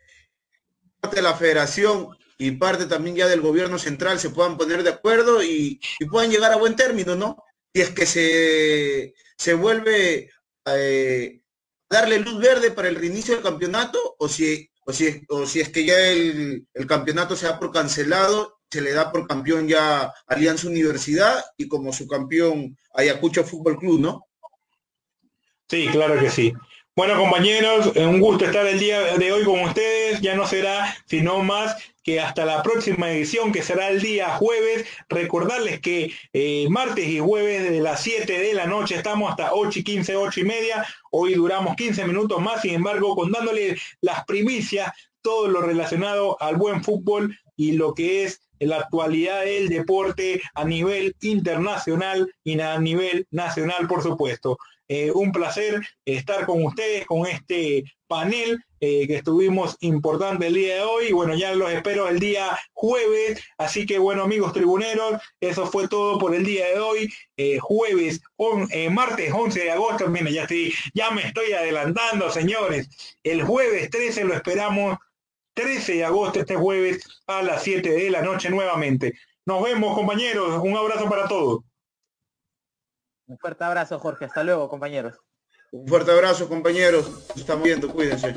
parte de la federación y parte también ya del gobierno central se puedan poner de acuerdo y, puedan llegar a buen término, ¿no? Y es que se, se vuelve a eh, darle luz verde para el reinicio del campeonato o si, o si, o si es que ya el, campeonato se da por cancelado, se le da por campeón ya Alianza Universidad y como su campeón Ayacucho Fútbol Club, ¿no? Sí, claro que sí. Bueno, compañeros, un gusto estar el día de hoy con ustedes. Ya no será sino más que hasta la próxima edición, que será el día jueves. Recordarles que eh, martes y jueves de las 7 de la noche estamos hasta 8 y 15, 8 y media. Hoy duramos 15 minutos más, sin embargo, contándoles las primicias, todo lo relacionado al buen fútbol y lo que es la actualidad del deporte a nivel internacional y a nivel nacional, por supuesto. Eh, un placer estar con ustedes, con este panel eh, que estuvimos importante el día de hoy. Bueno, ya los espero el día jueves. Así que bueno, amigos tribuneros, eso fue todo por el día de hoy. Eh, jueves, martes 11 de agosto. Mira, ya, estoy, ya me estoy adelantando, señores. El jueves 13 lo esperamos. 13 de agosto, este jueves, a las 7 de la noche nuevamente. Nos vemos, compañeros. Un abrazo para todos. Un fuerte abrazo, Jorge. Hasta luego, compañeros. Un fuerte abrazo, compañeros. Estamos viendo, cuídense.